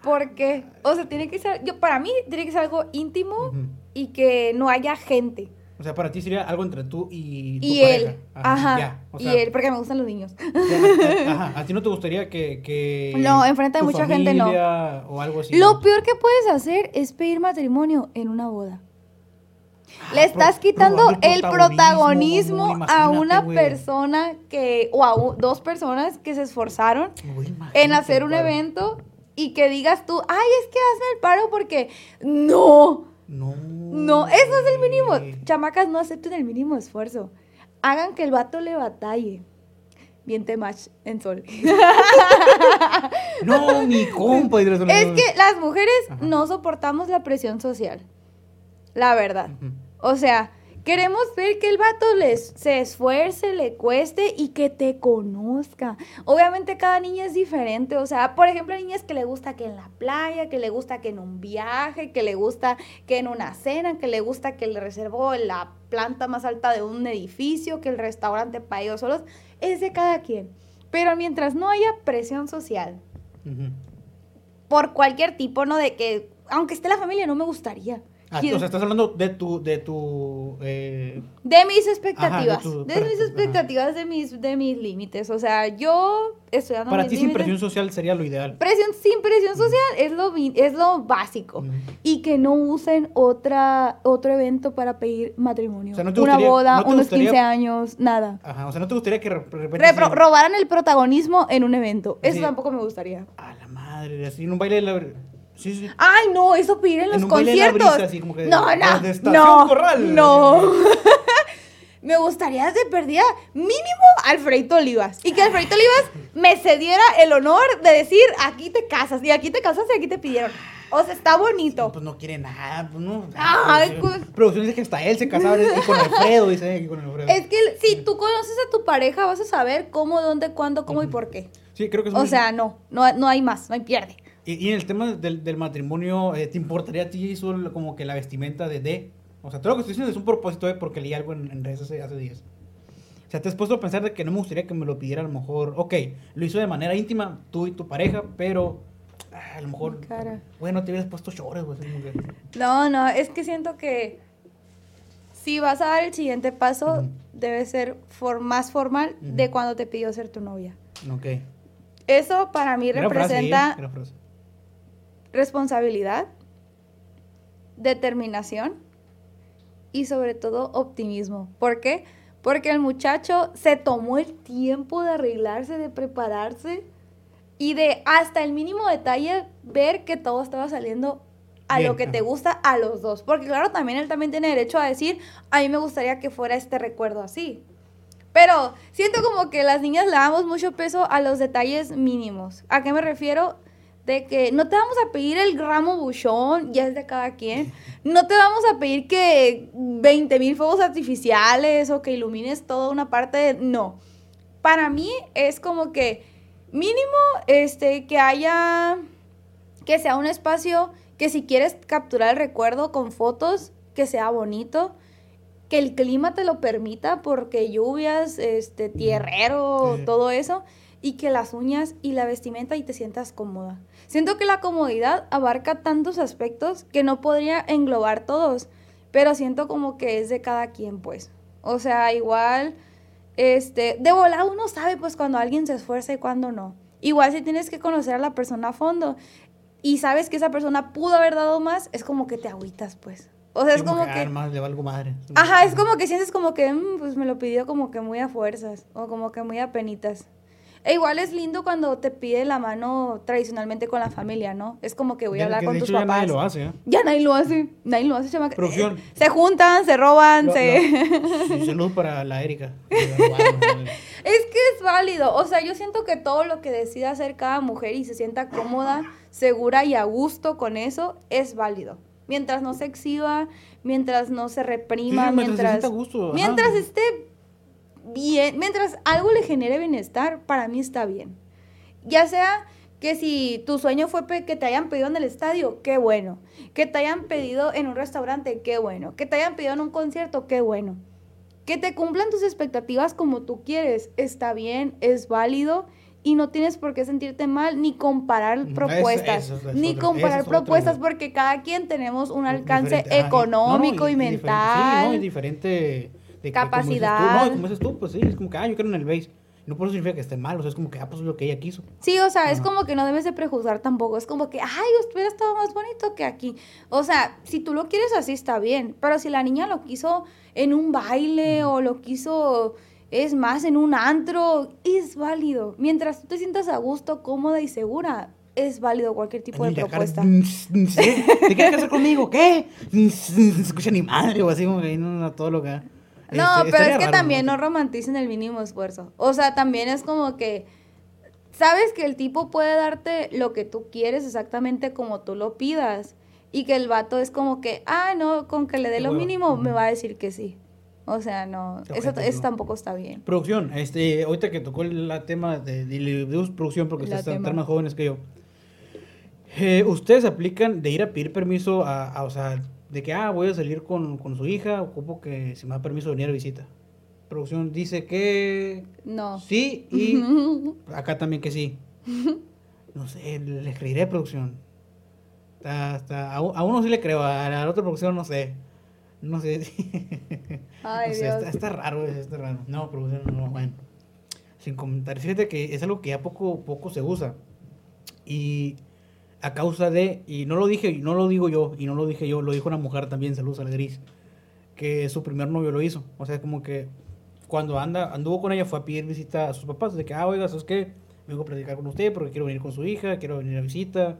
Porque, o sea, tiene que ser, yo para mí tiene que ser algo íntimo y que no haya gente. O sea, para ti sería algo entre tú y tu Y pareja. él. Ajá. ya, o y él, porque me gustan los niños. ya, ajá. ¿A ti no te gustaría que... que No, enfrente de mucha gente no. O algo así. Lo peor que puedes hacer es pedir matrimonio en una boda. Le Ah, estás quitando el protagonismo a una persona que, o a u- dos personas que se esforzaron en hacer un evento y que digas tú, ay, es que hazme el paro porque no, No. no, eso es el mínimo. Chamacas, no acepten el mínimo esfuerzo. Hagan que el vato le batalle. Bien temach en sol. No, mi compa. es que las mujeres Ajá. no soportamos la presión social. La verdad. O sea, queremos ver que el vato les, se esfuerce, le cueste y que te conozca. Obviamente cada niña es diferente. O sea, por ejemplo, hay niñas que le gusta que en la playa, que le gusta que en un viaje, que le gusta que en una cena, que le gusta que le reservó la planta más alta de un edificio, que el restaurante para ellos solos. Es de cada quien. Pero mientras no haya presión social, por cualquier tipo, ¿no? De que, aunque esté la familia, no me gustaría. Ah, o sea, estás hablando de tu, de tu, eh, De mis expectativas, Ajá, de tu- de, para- mis ajá. expectativas, de mis, de mis límites. O sea, yo estudiando para mis ti sin presión social sería lo ideal. Presión sin presión social es lo, es lo básico. Y que no usen otra, otro evento para pedir matrimonio. O sea, ¿no te Una gustaría- boda, no te unos gustaría- 15 años, nada. Ajá, o sea, ¿no te gustaría que. Repro- robaran el protagonismo en un evento. Eso Sí. tampoco me gustaría. A la madre, así en un baile de la... Sí, sí. Ay, no, eso pedir en los un baile de la conciertos. brisa, así como que no, de- no, de no, Corral. no. Me gustaría de perdida mínimo Alfredito Olivas. Y que Alfredito Olivas me cediera el honor de decir, aquí te casas, y aquí te casas y aquí te pidieron. O sea, está bonito. Pues no quiere nada, pues no. Ay, pues- producción dice que hasta él se casaba y con Alfredo, dice, y con Alfredo. Es que si tú conoces a tu pareja, vas a saber cómo, dónde, cuándo, cómo y por qué. Sí, creo que es O muy- sea, no, no, no hay más, no hay pierde. Y, y en el tema del, del matrimonio, eh, ¿te importaría a ti eso como que la vestimenta de D? O sea, todo lo que estoy diciendo es un propósito de porque leí algo en, en redes hace, hace días. O sea, te has puesto a pensar de que no me gustaría que me lo pidiera a lo mejor. Ok, lo hizo de manera íntima tú y tu pareja, pero ah, a lo mejor. Cara. Bueno, te hubieras puesto shorts, güey. No, no, es que siento que si vas a dar el siguiente paso, Ujú. debe ser for- más formal de Ujú. cuando te pidió ser tu novia. Ok. Eso para mí frase, representa ¿eh? Responsabilidad, determinación y sobre todo optimismo. ¿Por qué? Porque el muchacho se tomó el tiempo de arreglarse, de prepararse y de hasta el mínimo detalle ver que todo estaba saliendo a Bien, lo que te gusta a los dos. Porque claro, también él también tiene derecho a decir, a mí me gustaría que fuera este recuerdo así. Pero siento como que las niñas le damos mucho peso a los detalles mínimos. ¿A qué me refiero? De que no te vamos a pedir el ramo buchón, ya es de cada quien. No te vamos a pedir que 20 mil fuegos artificiales o que ilumines toda una parte. de- no. Para mí es como que mínimo este, que haya, que sea un espacio que si quieres capturar el recuerdo con fotos, que sea bonito que el clima te lo permita porque lluvias, este, tierrero, todo eso, y que las uñas y la vestimenta y te sientas cómoda. Siento que la comodidad abarca tantos aspectos que no podría englobar todos, pero siento como que es de cada quien, pues. O sea, igual, este, de volada uno sabe, pues, cuando alguien se esfuerza y cuando no. Igual si tienes que conocer a la persona a fondo y sabes que esa persona pudo haber dado más, es como que te agüitas, pues. O sea, es como ah, que... nomás le valgo madre. Ajá, es como que sientes como que, "Mm, pues me lo pidió como que muy a fuerzas o como que muy a penitas. E igual es lindo cuando te pide la mano tradicionalmente con la familia, ¿no? Es como que voy a hablar que con de tus hecho ya papás. nadie lo hace, ¿eh? Ya nadie lo hace, nadie lo hace, chamaca. Producción. Eh, Se juntan, se roban, Lo- se... sí, Salud para la Erika. Es que es válido, o sea, yo siento que todo lo que decida hacer cada mujer y se sienta cómoda, segura y a gusto con eso, es válido. Mientras no se exhiba, mientras no se reprima, Sí, mientras se mientras... sienta a gusto, mientras esté bien, mientras algo le genere bienestar, para mí está bien. Ya sea que si tu sueño fue que te hayan pedido en el estadio, qué bueno. Que te hayan pedido en un restaurante, qué bueno. Que te hayan pedido en un concierto, qué bueno. Que te cumplan tus expectativas como tú quieres, está bien, es válido y no tienes por qué sentirte mal ni comparar propuestas, eso- eso es ni comparar es propuestas porque cada quien tenemos un alcance Diferente, ajá, y- económico no, no, y, mental. Sí, no, y diferente. De que, Capacidad. Como dices tú, no, como dices tú, pues sí, es como que, ah, yo quiero en el base. No por eso significa que esté mal, o sea, es como que, ah, pues es lo que ella quiso. Sí, o sea, es como que no debes de prejuzgar tampoco. Es como que, ay, hubiera estado más bonito que aquí. O sea, si tú lo quieres así está bien. Pero si la niña lo quiso en un baile o lo quiso, es más, en un antro, es válido. Mientras tú te sientas a gusto, cómoda y segura, es válido cualquier tipo de Ay, propuesta. ¿Te quieres casar conmigo? ¿Qué? No se escucha ni madre o así, como que no, no, todo lo que. No, Este, pero es que raro, también no romanticen el mínimo esfuerzo. O sea, también es como que sabes que el tipo puede darte lo que tú quieres exactamente como tú lo pidas. Y que el vato es como que, ah, no, con que le dé lo mínimo me va a decir que sí. O sea, no, eso, tampoco está bien. Producción, este, ahorita que tocó el la tema de, de, producción porque ustedes están más jóvenes que yo. Eh, ¿Ustedes aplican de ir a pedir permiso a, a, o sea, de que, ah, voy a salir con, con su hija, ocupo que si me da permiso de venir a visita? Producción dice que No. sí y acá también que sí. No sé, les creeré producción. Está, a, uno sí le creo, a la otra producción no sé. No sé. Ay, no sé, Dios. está, está raro, está raro. No, producción no, bueno. Sin comentar. Fíjate que es algo que ya poco, poco se usa. Y a causa de, y no lo dije, no lo digo yo, y no lo dije yo, lo dijo una mujer también, saludos al gris, que su primer novio lo hizo. O sea, como que cuando anda, anduvo con ella fue a pedir visita a sus papás, de que, ah, oiga, ¿sabes qué? Vengo a platicar con usted porque quiero venir con su hija, quiero venir a visita.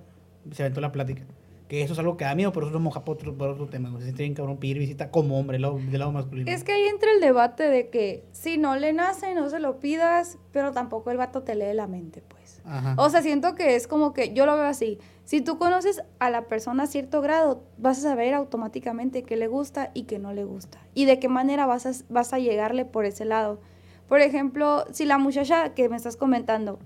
Se aventó la plática. Que eso es algo que da miedo, pero eso lo moja por otro, por otro tema. Se siente bien cabrón pedir visita como hombre, del lado, del lado masculino. Es que ahí entra el debate de que si no le nace, no se lo pidas, pero tampoco el vato te lee la mente, pues. Ajá. O sea, siento que es como que yo lo veo así. Si tú conoces a la persona a cierto grado, vas a saber automáticamente qué le gusta y qué no le gusta. Y de qué manera vas a, vas a llegarle por ese lado. Por ejemplo, si la muchacha que me estás comentando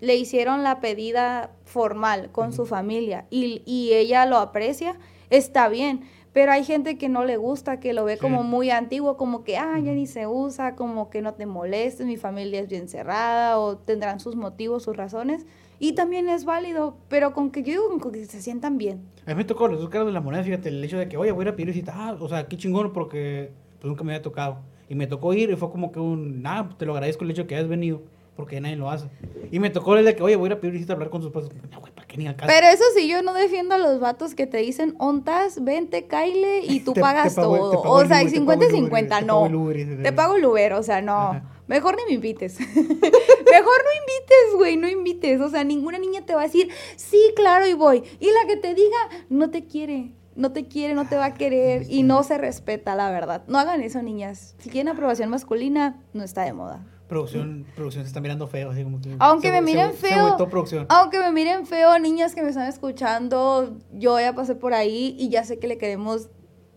le hicieron la pedida formal con su familia y, y ella lo aprecia, está bien. Pero hay gente que no le gusta, que lo ve Sí. como muy antiguo, como que, ah, ya ni se usa, como que no te molestes, mi familia es bien cerrada, o tendrán sus motivos, sus razones. Y también es válido, pero con que yo digo con que se sientan bien. A mí me tocó las dos caras de la moneda, fíjate, el hecho de que, oye, voy a ir a pedir visita, ah, o sea, qué chingón, porque pues nunca me había tocado. Y me tocó ir y fue como que un, ah, te lo agradezco el hecho de que hayas venido, porque nadie lo hace. Y me tocó el de que, oye, voy a ir a pedir visita a hablar con sus padres. No, güey, ¿para qué ni al caso? Pero eso sí, yo no defiendo a los vatos que te dicen, ontas, vente, caile y tú Te- pagas te pago el- todo. te pago o sea, Uber, y te 50 y pago el Uber, 50, te no. Te pago el Uber, o sea, no. Ajá. Mejor ni me invites. Mejor no invites, güey, no invites. O sea, ninguna niña te va a decir, sí, claro, y voy. Y la que te diga, no te quiere. No te quiere, no te va a querer y no se respeta, la verdad. No hagan eso, niñas. Si quieren aprobación masculina, no está de moda. Producción, producción se está mirando feo, así como que... Aunque se- me miren se feo. Aunque me miren feo, niñas que me están escuchando, yo ya pasé por ahí y ya sé que le queremos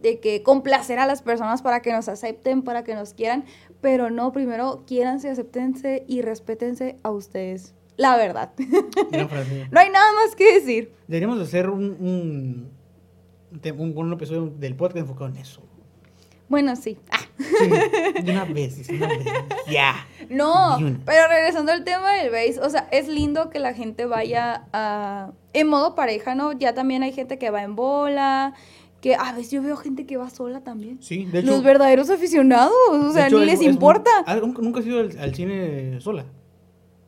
de que complacer a las personas para que nos acepten, para que nos quieran, pero no, primero quiéranse, acéptense y respétense a ustedes. La verdad. No hay nada más que decir. Deberíamos de hacer un, un, un- un episodio del podcast enfocado en eso. Bueno, sí. Ah, Sí, una vez, una vez. Ya. No, pero regresando al tema del base, o sea, es lindo que la gente vaya a, en modo pareja, ¿no? Ya también hay gente que va en bola, que a veces yo veo gente que va sola también. Sí, de hecho... Los verdaderos aficionados, o sea, hecho, ni es- les es importa. ¿Nunca, has ido al, al cine sola?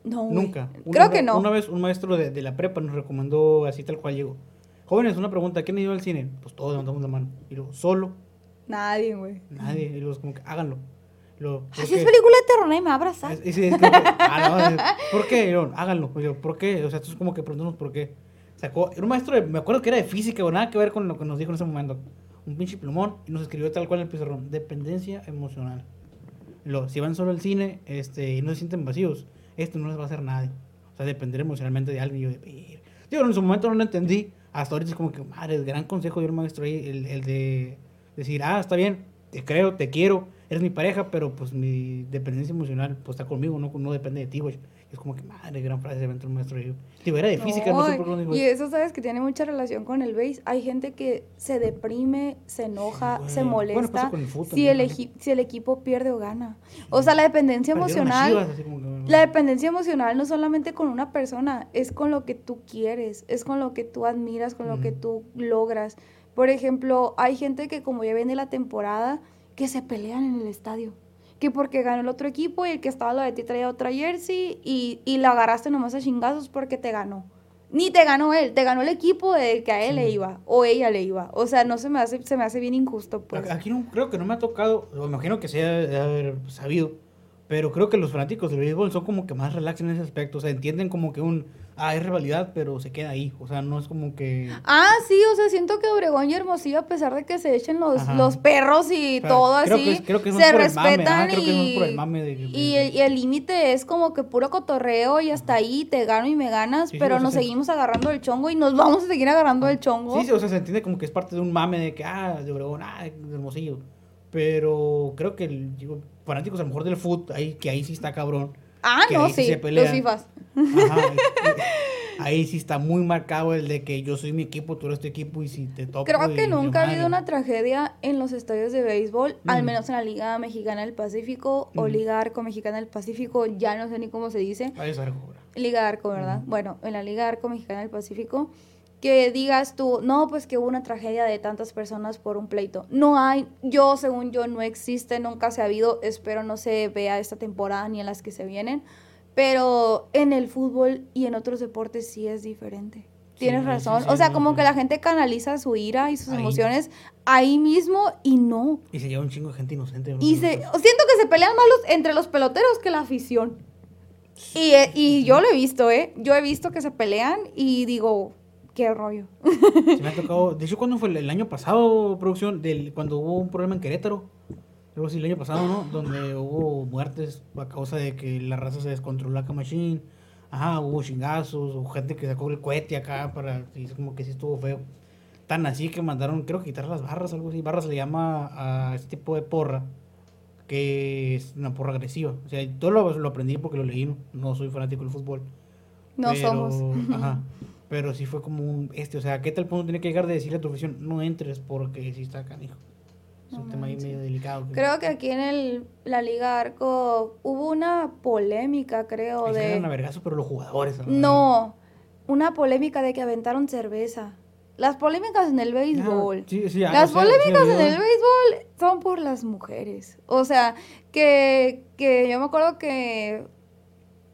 No. Nunca. Una- Creo que no. Una vez un maestro de, de la prepa nos recomendó así tal cual llegó. Jóvenes, una pregunta, ¿quién ha ido al cine? Pues todos levantamos la mano. Y luego, solo, Nadie, güey. nadie. Y luego, como que háganlo. Lo, ¿por Así es película de terror, nadie me va a abrazar. Es- es- es ah, no, es- ¿Por qué? Háganlo. Yo, ¿por qué? O sea, entonces como que preguntamos por qué. Sacó, era un maestro, de- me acuerdo que era de física o nada que ver con lo que nos dijo en ese momento. Un pinche plumón y nos escribió tal cual en el pizarrón. Dependencia emocional. Lo, si van solo al cine este, y no se sienten vacíos, esto no les va a hacer nadie. O sea, depender emocionalmente de alguien. Y yo. Digo, en su momento no lo entendí. Hasta ahorita es como que, madre, el gran consejo de un maestro ahí, el, el de decir, ah, está bien, te creo, te quiero, eres mi pareja, pero pues mi dependencia emocional pues está conmigo, no, no depende de ti, güey. Es como que, madre, gran frase de un maestro. Digo, era de física, no, sé por qué lo digo. Y eso sabes que tiene mucha relación con el base. Hay gente que se deprime, se enoja, se Bueno, molesta con el fútbol si, también, el ¿no? si el equipo pierde o gana. O sea, la dependencia Perdieron emocional. Chivas, como La dependencia emocional no solamente con una persona, es con lo que tú quieres, es con lo que tú admiras, con lo que tú logras. Por ejemplo, hay gente que como ya viene la temporada, que se pelean en el estadio. Que porque ganó el otro equipo y el que estaba lo de ti traía otra jersey y, y la agarraste nomás a chingazos porque te ganó. Ni te ganó él, te ganó el equipo del que a él le iba o ella le iba. O sea, no se me hace, se me hace bien injusto, pues. Aquí no, creo que no me ha tocado, o imagino que se ha de haber sabido, pero creo que los fanáticos del béisbol son como que más relax en ese aspecto, o sea, entienden como que un, ah, es rivalidad, pero se queda ahí, o sea, no es como que... Ah, sí, o sea, siento que Obregón y Hermosillo, a pesar de que se echen los, los perros y o sea, todo creo así, que es- creo que se respetan y, y el límite es como que puro cotorreo y hasta ahí te gano y me ganas, Sí, pero nos se- seguimos agarrando el chongo y nos vamos a seguir agarrando el chongo. Sí, sí, o sea, se entiende como que es parte de un mame de que, ah, de Obregón, ah, de Hermosillo, pero creo que el, digo, fanáticos a lo mejor del fútbol, ahí, que ahí sí está cabrón. ah, no, sí los. FIFAs. Ajá, ahí sí está muy marcado el de que yo soy mi equipo, tú eres tu equipo y si te toca... Creo que nunca ha habido una tragedia en los estadios de béisbol, al Mm. menos en la Liga Mexicana del Pacífico o Mm. Liga Arco Mexicana del Pacífico, ya no sé ni cómo se dice. Ahí es algo, ¿verdad? Liga Arco, ¿verdad? Bueno, en la Liga Arco Mexicana del Pacífico, que digas tú, no, pues que hubo una tragedia de tantas personas por un pleito. No hay, yo, según yo, no existe, nunca se ha habido, espero no se vea esta temporada ni en las que se vienen, pero en el fútbol y en otros deportes sí es diferente. Tienes Sí, razón. sí, sí, o sea, como que la gente canaliza su ira y sus Ahí. emociones ahí mismo y no. Y se lleva un chingo de gente inocente. ¿no? Y se, siento que se pelean más los- entre los peloteros que la afición. Y, eh, y yo lo he visto, ¿eh? Yo he visto que se pelean y digo, qué rollo. Se me ha tocado. De hecho, ¿cuándo fue? El, el año pasado, producción, del, cuando hubo un problema en Querétaro. Luego sí, el año pasado, ¿no? Donde hubo muertes a causa de que la raza se descontroló acá machine. Ajá, hubo chingazos, hubo gente que sacó el cohete acá para. Y es como que sí estuvo feo. Tan así que mandaron, creo que quitar las barras, algo así. Barras se le llama a este tipo de porra. Que es una porra agresiva. O sea, todo lo, lo aprendí porque lo leí. No, No soy fanático del fútbol. No Pero, somos. Ajá. Pero sí fue como un este, o sea, ¿qué tal punto tiene que llegar de decirle a tu afición, no entres porque sí está canijo? Es un tema ahí medio delicado. Creo que aquí en el, la Liga Arco hubo una polémica, creo, de... pero los jugadores. ¿no? Una polémica de que aventaron cerveza. Las polémicas en el béisbol. Ah, sí, sí, ah, Las sí, polémicas en el béisbol son por las mujeres. O sea, que, que yo me acuerdo que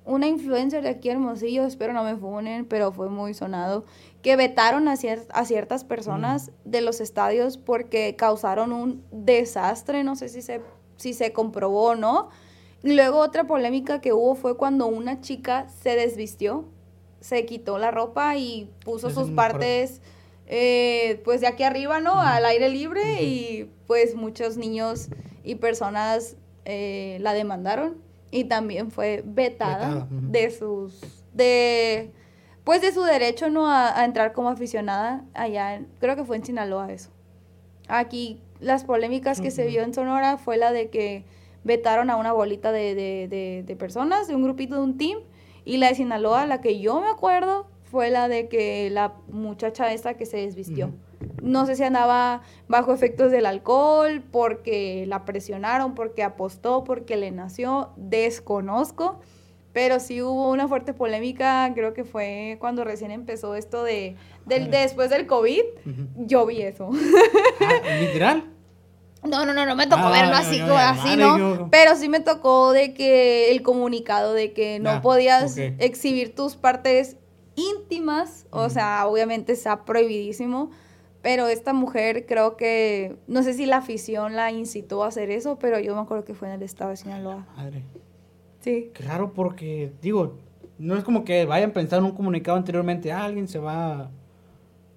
una influencer de aquí en Hermosillo, espero no me funen, pero fue muy sonado, que vetaron a, cier- a ciertas personas de los estadios porque causaron un desastre, no sé si se, si se comprobó o no. Luego otra polémica que hubo fue cuando una chica se desvistió, se quitó la ropa y puso Eso sus partes eh, pues de aquí arriba, ¿no? Al aire libre y pues muchos niños y personas eh, la demandaron y también fue vetada, de sus, de, pues de su derecho, ¿no? A, a entrar como aficionada allá, en- creo que fue en Sinaloa eso. Aquí las polémicas que se vio en Sonora fue la de que vetaron a una bolita de, de, de, de personas, de un grupito de un team, y la de Sinaloa, la que yo me acuerdo, fue la de que la muchacha esta que se desvistió. No sé si andaba bajo efectos del alcohol, porque la presionaron, porque apostó, porque le nació, desconozco. Pero sí hubo una fuerte polémica, creo que fue cuando recién empezó esto de, del, Ajá. después del COVID. Ujú. Yo vi eso. Ah, ¿Literal? No, no, no, no me tocó Ah, verlo no, así, no, así, ¿no? Pero sí me tocó de que el comunicado de que no podías exhibir tus partes íntimas, o sea, obviamente está prohibidísimo, Pero esta mujer creo que, no sé si la afición la incitó a hacer eso, pero yo me acuerdo que fue en el estado de Sinaloa. Madre. Sí. Claro, porque, digo, no es como que vayan pensando en un comunicado anteriormente, ah, alguien se va,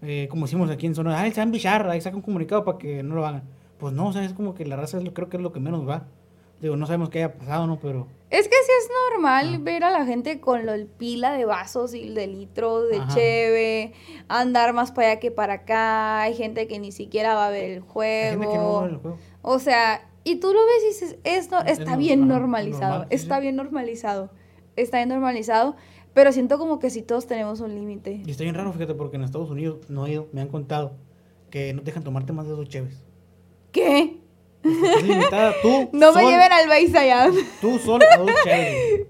eh, como decimos aquí en Sonora, ah, se va a ahí saca un comunicado para que no lo hagan. Pues no, o sea, es como que la raza es lo, creo que es lo que menos va. Digo, no sabemos qué haya pasado, ¿no? Pero, Es que sí es normal Ah. ver a la gente con lo, pila de vasos y de litros de Ajá. cheve, andar más para allá que para acá, hay gente que ni siquiera va a ver el hay juego. gente que no va el juego. O sea, y tú lo ves y dices, esto Es está bien normalizado, normal, está sí. bien normalizado, está bien normalizado, pero siento como que si todos tenemos un límite. Y está bien raro, fíjate, porque en Estados Unidos no he ido, me han contado que no te dejan tomarte más de dos cheves. ¿Qué? Es limitada, tú. No me sol- lleven al base allá. Tú solo a dos cheves.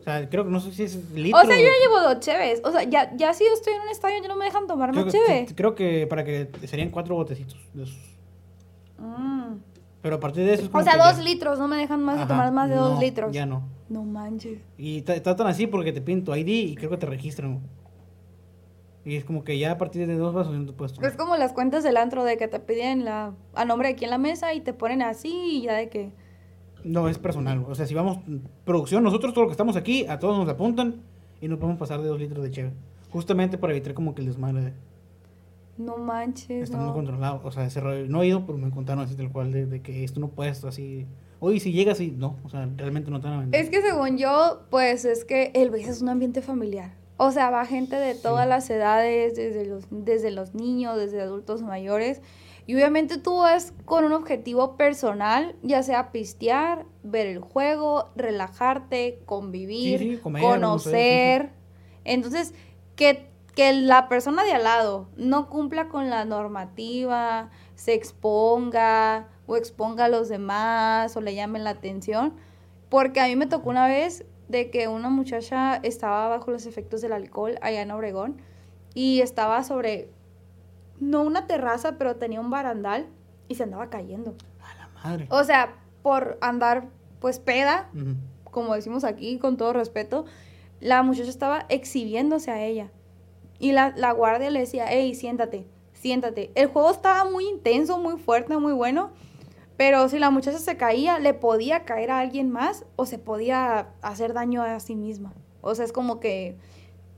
O sea, creo que no sé si es litro. O sea, yo ya llevo dos cheves. O sea, ya, ya si yo estoy en un estadio ya no me dejan tomar más cheve. creo que para que serían cuatro botecitos de esos. Mm. Pero a partir de eso es O sea, dos ya- litros, no me dejan más Ajá, tomar más de dos litros. Ya no. No manches. Y ta- tratan así porque te piden tu ID y creo que te registran. Y es como que ya a partir de dos vasos no te puedes tomar. Es como las cuentas del antro de que te piden la, a nombre de aquí en la mesa y te ponen así y ya de que... No, es personal. O sea, si vamos, producción, nosotros todos los que estamos aquí, a todos nos apuntan y no podemos pasar de dos litros de cheve. Justamente para evitar como que el desmadre de- No manches, está muy controlado. O sea, ese rollo- no he ido, pero me contaron así tal cual de, de que esto no puedes así. Oye, si llegas y no, o sea, realmente no te van a vender. Es que según yo, pues es que el BASE es un ambiente familiar. O sea, va gente de todas Sí. las edades, desde los, desde los niños, desde adultos mayores. Y obviamente tú vas con un objetivo personal, ya sea pistear, ver el juego, relajarte, convivir, Sí, sí, comer, conocer. Entonces, que, que la persona de al lado no cumpla con la normativa, se exponga o exponga a los demás o le llamen la atención. Porque a mí me tocó una vez de que una muchacha estaba bajo los efectos del alcohol allá en Obregón y estaba sobre, no una terraza, pero tenía un barandal y se andaba cayendo. A la madre. O sea, por andar pues peda, como decimos aquí, con todo respeto, la muchacha estaba exhibiéndose a ella. Y la, la guardia le decía, hey, siéntate, siéntate. El juego estaba muy intenso, muy fuerte, muy bueno. Pero si la muchacha se caía, le podía caer a alguien más o se podía hacer daño a sí misma. O sea, es como que...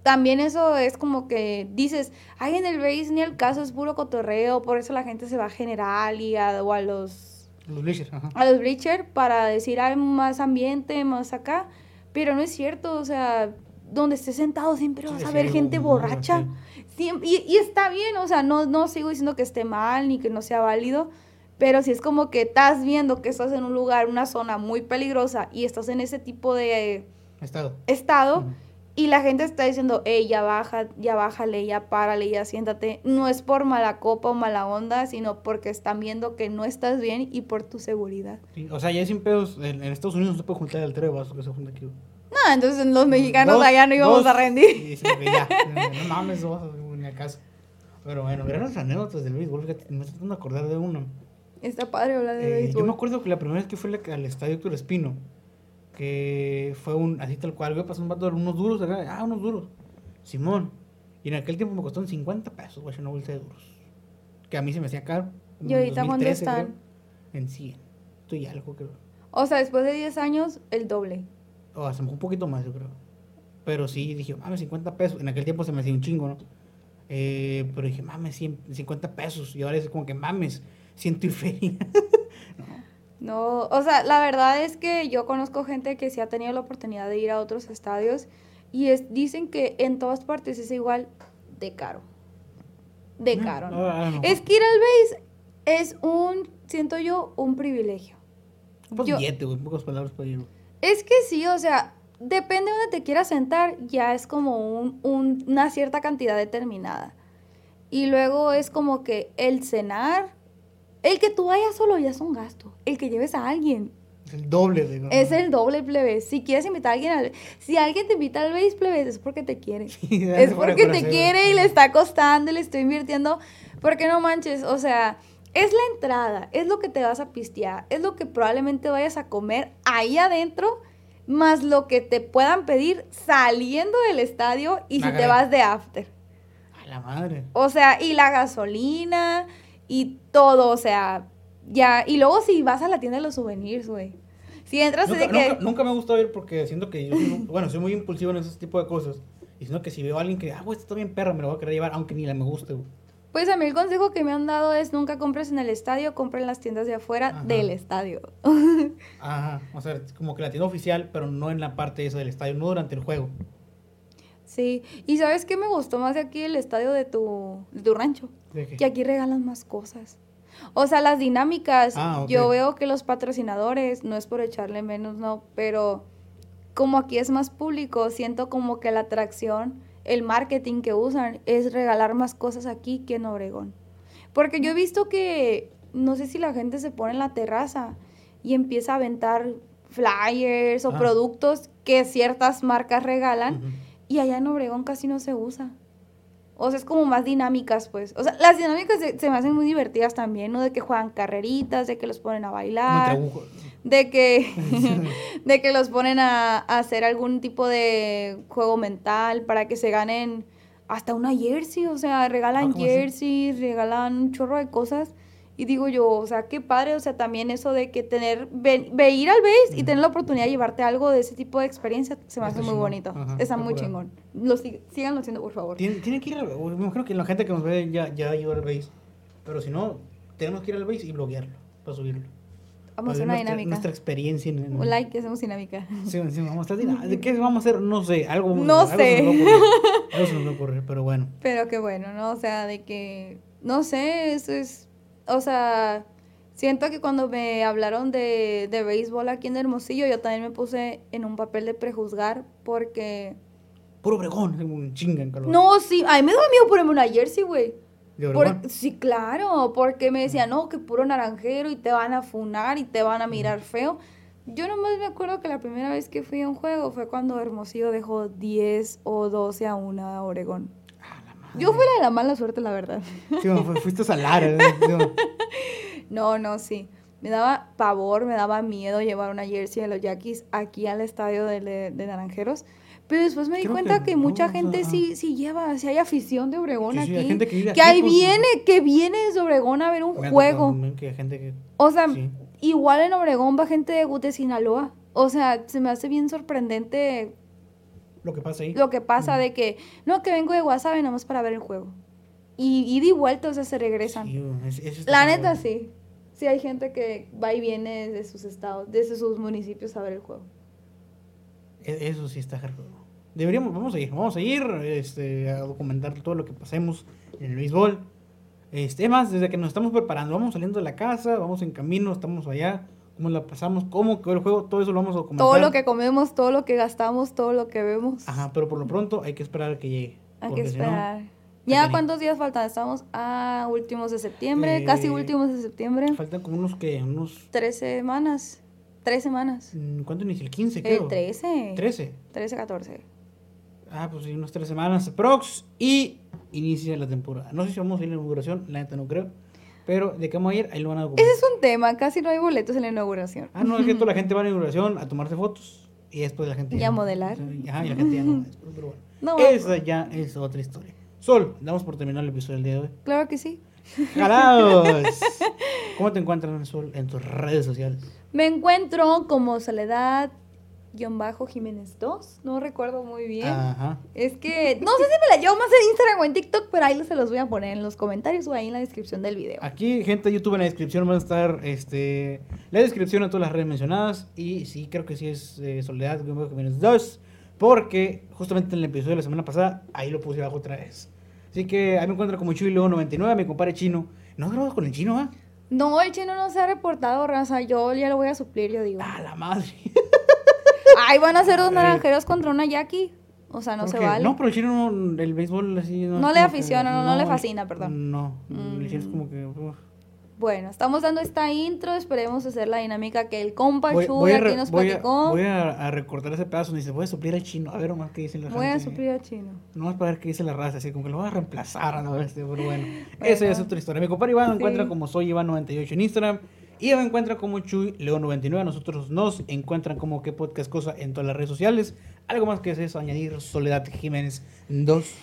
También eso es como que dices, ay, en el base ni el caso es puro cotorreo, por eso la gente se va a general y a, o a los Los bleachers, ajá. a los bleachers para decir hay más ambiente, más acá, pero no es cierto, o sea, donde estés sentado siempre vas Sí, a ver gente borracha. Y, y está bien, o sea, no, no sigo diciendo que esté mal ni que no sea válido, pero si es como que estás viendo que estás en un lugar, una zona muy peligrosa y estás en ese tipo de Estado. estado y la gente está diciendo, hey, ya baja, ya bájale, ya párale, ya siéntate, no es por mala copa o mala onda, sino porque están viendo que no estás bien y por tu seguridad. Sí, o sea, ya sin pedos, en, en Estados Unidos no se puede juntar el tres vasos que se junta aquí. No, entonces los mexicanos Dos, allá no íbamos dos, a rendir. Sí, ya, no, no mames, ni acaso. Pero bueno, grandes anécdotas del béisbol, fíjate, me estoy tratando de acordar de uno. Está padre hablar de Eh, béisbol. yo me acuerdo que la primera vez que fui al- estadio Héctor Espino, que fue un, así tal cual, güey, pasó un vato, unos duros acá, ah, unos duros, Simón. Y en aquel tiempo me costaron 50 pesos, güey, una bolsa de duros. Que a mí se me hacía caro. ¿Y ahorita cuánto 2013, están? creo, En 100. Estoy algo, creo. O sea, después de 10 años, el doble. O hasta un poquito más, yo creo. Pero sí, dije, mames, 50 pesos. En aquel tiempo se me hacía un chingo, ¿no? Eh, pero dije, mames, 100, 50 pesos. Y ahora es como que, mames, siento y feria. No, o sea, la verdad es que yo conozco gente que sí ha tenido la oportunidad de ir a otros estadios y es, dicen que en todas partes es igual de caro. De caro, ¿no? Ah, no. Es que ir al base es un, siento yo, un privilegio. Pues yo- billete, güey, en pocas palabras para ir. Es que sí, o sea, depende de donde te quieras sentar, ya es como un- un- una cierta cantidad determinada. Y luego es como que el cenar, el que tú vayas solo ya es un gasto. El que lleves a alguien el doble de. es el doble plebe. Si quieres invitar a alguien al... Si alguien te invita al base plebe, es porque te quiere. Es porque por te quiere y le está costando y le estoy invirtiendo. Porque no manches, o sea, es la entrada, es lo que te vas a pistear, es lo que probablemente vayas a comer ahí adentro, más lo que te puedan pedir saliendo del estadio y si te vas de after. A la madre. O sea, y la gasolina y todo, o sea, ya. Y luego si vas a la tienda de los souvenirs, güey. Si entras Nunca, de que... nunca, nunca me gusta ir porque siento que yo, bueno, soy muy impulsivo en ese tipo de cosas. Y siento que si veo a alguien que, ah, güey, esto está bien perra, me lo voy a querer llevar, aunque ni la me guste, güey. Pues a mí el consejo que me han dado es nunca compres en el estadio, compra en las tiendas de afuera Ajá. del estadio. Ajá, o sea, es como que la tienda oficial, pero no en la parte esa del estadio, no durante el juego. Sí, y ¿sabes qué me gustó más de aquí el estadio de tu, de tu rancho? ¿De qué? Que aquí regalan más cosas. O sea, las dinámicas, Ah, yo veo que los patrocinadores, no es por echarle menos, no, pero como aquí es más público, siento como que la atracción, el marketing que usan es regalar más cosas aquí que en Obregón. Porque yo he visto que, no sé si la gente se pone en la terraza y empieza a aventar flyers o Ah. productos que ciertas marcas regalan y allá en Obregón casi no se usa. O sea, es como más dinámicas, pues. O sea, las dinámicas se, se me hacen muy divertidas también, ¿no? De que juegan carreritas, de que los ponen a Como bailar. De que, de que los ponen a, a hacer algún tipo de juego mental para que se ganen hasta una jersey. O sea, Ah, regalan ¿cómo así? jerseys, regalan un chorro de cosas. Y digo yo, o sea, qué padre, o sea, también eso de que tener, ve, ve ir al base y tener la oportunidad de llevarte algo de ese tipo de experiencia, se me hace muy bonito. Ajá, Está muy chingón. Lo, sig- síganlo haciendo, por favor. Tiene, tiene que ir al, me imagino que la gente que nos ve ya, ya ha ido al base. Pero si no, tenemos que ir al base y bloguearlo, para subirlo. Vamos a hacer una nuestra, dinámica. Nuestra experiencia en, en- Un like, hacemos dinámica. Sí, sí, vamos a hacer dinámica. ¿De qué vamos a hacer? No sé, algo. No algo se sé. nos va a ocurrir, Algo se nos va a ocurrir, pero bueno. Pero qué bueno, ¿no? O sea, de que, no sé, eso es, o sea, siento que cuando me hablaron de, de béisbol aquí en Hermosillo, yo también me puse en un papel de prejuzgar porque... Puro Obregón, un chinga en calor. No, sí, a mí me da miedo ponerme una jersey, güey. De Por- Obregón. sí, claro, porque me decían, no, que puro naranjero y te van a funar y te van a mirar feo. Yo nomás me acuerdo que la primera vez que fui a un juego fue cuando Hermosillo dejó 10 o 12 a 1 a Oregón. Ah, la madre. Yo fui la de la mala suerte, la verdad. Sí, fuiste a Lara. ¿eh? No, no, sí. Me daba pavor, me daba miedo llevar una jersey de los Yaquis aquí al estadio de, de- de Naranjeros. Pero después me di Creo cuenta que que, no, mucha o sea, gente ah. sí, sí lleva, si hay afición de Obregón Sí, aquí. sí, hay gente que ahí pues, viene, que viene desde Obregón a ver un juego. tocado también Que hay gente que. O sea, Sí. igual en Obregón va gente de, de Sinaloa. O sea, se me hace bien sorprendente Lo que pasa ahí. lo que pasa de que, no, que vengo de Guasave nada más para ver el juego. Y ida y vuelta, o sea, se regresan. Sí, es- La neta, sí. Sí hay gente que va y viene de sus estados, desde sus municipios a ver el juego. E- Eso sí está hardcore. Deberíamos, vamos a ir, vamos a ir este, a documentar todo lo que pasemos en el béisbol. Este, es más, desde que nos estamos preparando, vamos saliendo de la casa, vamos en camino, estamos allá, cómo la pasamos, cómo quedó el juego, todo eso lo vamos a documentar. Todo lo que comemos, todo lo que gastamos, todo lo que vemos. Ajá, pero por lo pronto hay que esperar a que llegue. Hay que si no- esperar. ¿Ya cuántos días faltan? Estamos a últimos de septiembre, Eh, casi últimos de septiembre. faltan como unos que, unos, Tres semanas. Tres semanas. mm, ¿cuánto inicia? El 15 Eh, creo. 13. 13. 13, 14. Ah, pues sí, unas tres semanas prox y inicia la temporada. No sé si vamos a ir a la inauguración, la neta no creo. Pero de qué vamos a ir, ahí lo van a documentar. Ese es un tema, casi no hay boletos en la inauguración. Ah, no, es que toda la gente va a la inauguración a tomarse fotos y después la gente Y a no. modelar. Ajá, y la gente ya no. después, pero bueno. No, Esa ya es otra historia. Sol, damos por terminar el episodio del día de hoy. Claro que sí. ¡Jalados! ¿Cómo te encuentran, Sol, en tus redes sociales? Me encuentro como Soledad-Jiménez 2. No recuerdo muy bien. Ajá. Es que no sé si me la llevo más en Instagram o en TikTok, pero ahí se los voy a poner en los comentarios o ahí en la descripción del video. Aquí, gente de YouTube, en la descripción va a estar este, la descripción de todas las redes mencionadas. Y sí, creo que sí es eh, Soledad Jiménez 2. Porque justamente en el episodio de la semana pasada, ahí lo puse abajo otra vez. Así que ahí me encuentro como Chuy León 99, mi compadre chino. ¿No grabas con el chino, ah? No, el chino no se ha reportado, raza. Yo ya lo voy a suplir, yo digo. ¡Ah, la madre! Ay, van a ser dos naranjeros contra una Jackie. O sea, no ¿Por se qué? vale. No, pero el chino, no- el béisbol así... No es le que- aficiona, no- no le fascina, perdón. No, el chino es Mm. como que... uf. Bueno, estamos dando esta intro. Esperemos hacer la dinámica que el compa Voy, Chuy voy a, aquí re- nos voy a- platicó. voy a- a recortar ese pedazo donde dice, voy a suplir al chino. A ver nomás qué dice la Voy a suplir al chino. No vas para ver qué dice la raza, así como que lo vas a reemplazar a la vez, pero bueno. Esa ya es otra historia. Mi compadre Iván me encuentra como soy Iván98 en Instagram. Y me encuentra como Chuy León99. Nosotros nos encuentran como que podcast cosa en todas las redes sociales. Algo más que es eso, añadir Soledad Jiménez 2.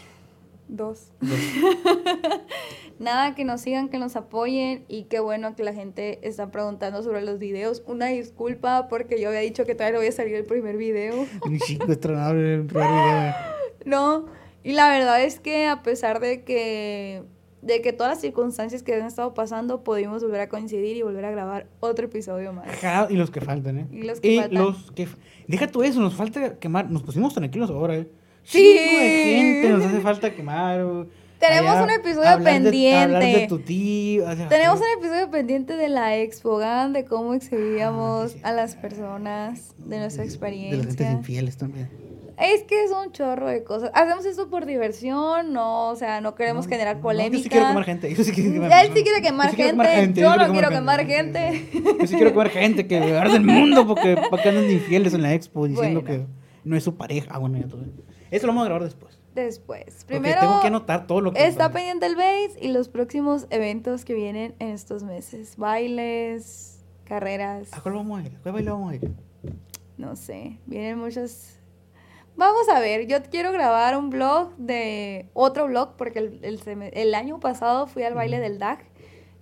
Dos. Nada, que nos sigan, que nos apoyen y qué bueno que la gente está preguntando sobre los videos. Una disculpa porque yo había dicho que todavía no voy a salir el primer video. Un chico estrenable el primer video. No, y la verdad es que a pesar de que de que todas las circunstancias que han estado pasando pudimos volver a coincidir y volver a grabar otro episodio más. Ajá, y los que faltan, ¿eh? Y los que faltan. los que... Deja tú eso, nos falta quemar. Nos pusimos tranquilos ahora, ¿eh? Sí. De gente, nos hace falta quemar. Tenemos allá un episodio de- pendiente. hablar de tu tío. o sea, Tenemos un episodio pendiente de la expo, ¿gan? de cómo exhibíamos Ah, sí, sí. a las personas, de nuestra De las gentes experiencia. infieles también. Es que es un chorro de cosas. Hacemos esto por diversión, no, o sea, no queremos generar No, polémica. yo sí quiero quemar gente. Yo sí quiero quemar Él sí quiere quemar gente, yo no quiero quemar gente. Yo sí quiero quemar gente que arde el mundo porque para que andan de infieles en la expo diciendo Bueno. que no es su pareja. Ah, bueno, ya todo. Eso lo vamos a grabar después. Después, Porque primero tengo que anotar todo lo que está pendiente el base y los próximos eventos que vienen en estos meses. Bailes, carreras, ¿A cuál vamos a ir? ¿A cuál baile vamos a ir? no sé, vienen muchos... Vamos a ver, yo quiero grabar un vlog de otro vlog porque el, el año pasado fui al baile del DAG.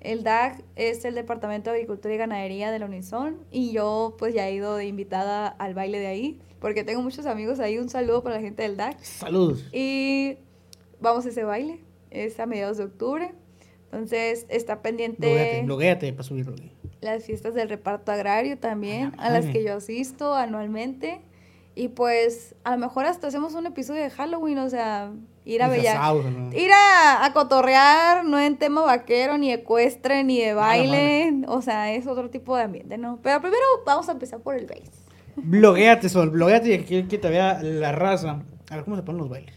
El DAG es el Departamento de Agricultura y Ganadería de la Unison y yo pues ya he ido de invitada al baile de ahí porque tengo muchos amigos ahí. Un saludo para la gente del DAG. Saludos. Y vamos a ese baile, es a mediados de octubre. Entonces está pendiente bloguéate para subirlo. las fiestas del reparto agrario también, A la a las que yo asisto anualmente. Y pues a lo mejor hasta hacemos un episodio de Halloween, o sea, ir a Bella... ¿no? Ir a, a cotorrear, no en tema vaquero, ni ecuestre, ni de baile. O sea, es otro tipo de ambiente, ¿no? Pero primero vamos a empezar por el base. Bloguéate, Sol, bloguéate y que, te vea la raza. A ver cómo se ponen los bailes.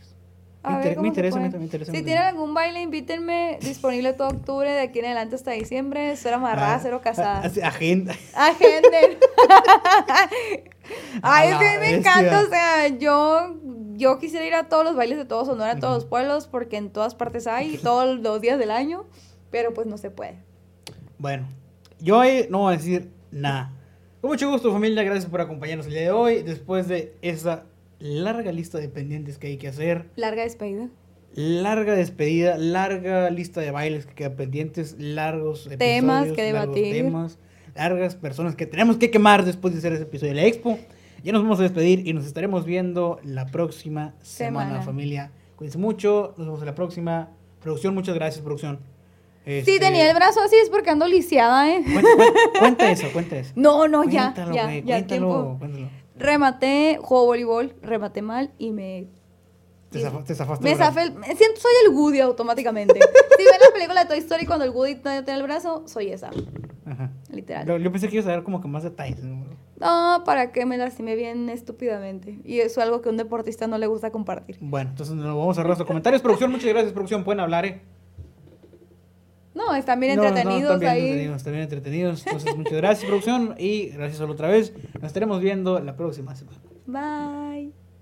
A Me ver me interesa, me me interesa. Si me tienen algún baile, invítenme. Disponible todo octubre, de aquí en adelante hasta diciembre. Cero amarrada, Ah, cero ah, casada. así, Agenda. Agenden. Ay, es que me encanta, o sea, yo, yo quisiera ir a todos los bailes de todo Sonora, a todos los pueblos, porque en todas partes hay, todos los días del año, pero pues no se puede. Bueno, yo hoy no voy a decir nada. Con mucho gusto, familia. Gracias por acompañarnos el día de hoy. Después de esa larga lista de pendientes que hay que hacer, Larga despedida. larga despedida, larga lista de bailes que quedan pendientes, largos Temas que largos debatir. temas, largas personas que tenemos que quemar después de hacer ese episodio de la expo. Ya nos vamos a despedir y nos estaremos viendo la próxima semana, Semana. familia. Cuídense mucho. Nos vemos en la próxima. Producción, muchas gracias, producción. Si Este, tenía el brazo así es porque ando lisiada, ¿eh? Cuenta, cuenta- cuenta eso, cuenta eso. No, no, ya, Cuéntalo, ya, cuéntalo, tiempo. cuéntalo. Rematé, juego voleibol, rematé mal y me... Te, zafa- te zafaste. Me zafé, siento, soy el Woody automáticamente. si ven la película de Toy Story cuando el Woody no tiene el brazo, soy esa, Ajá. literal. Yo, yo pensé que ibas a dar como que más detalles. ¿no? No, para que me lastimé bien estúpidamente. Y eso es algo que a un deportista no le gusta compartir. Bueno, entonces nos vamos a cerrar los comentarios. Producción, muchas gracias, producción. Pueden hablar, ¿eh? No, están bien No, no, entretenidos están bien ahí. entretenidos, están bien entretenidos. Entonces, muchas gracias, producción. Y gracias solo otra vez. Nos estaremos viendo la próxima semana. Bye.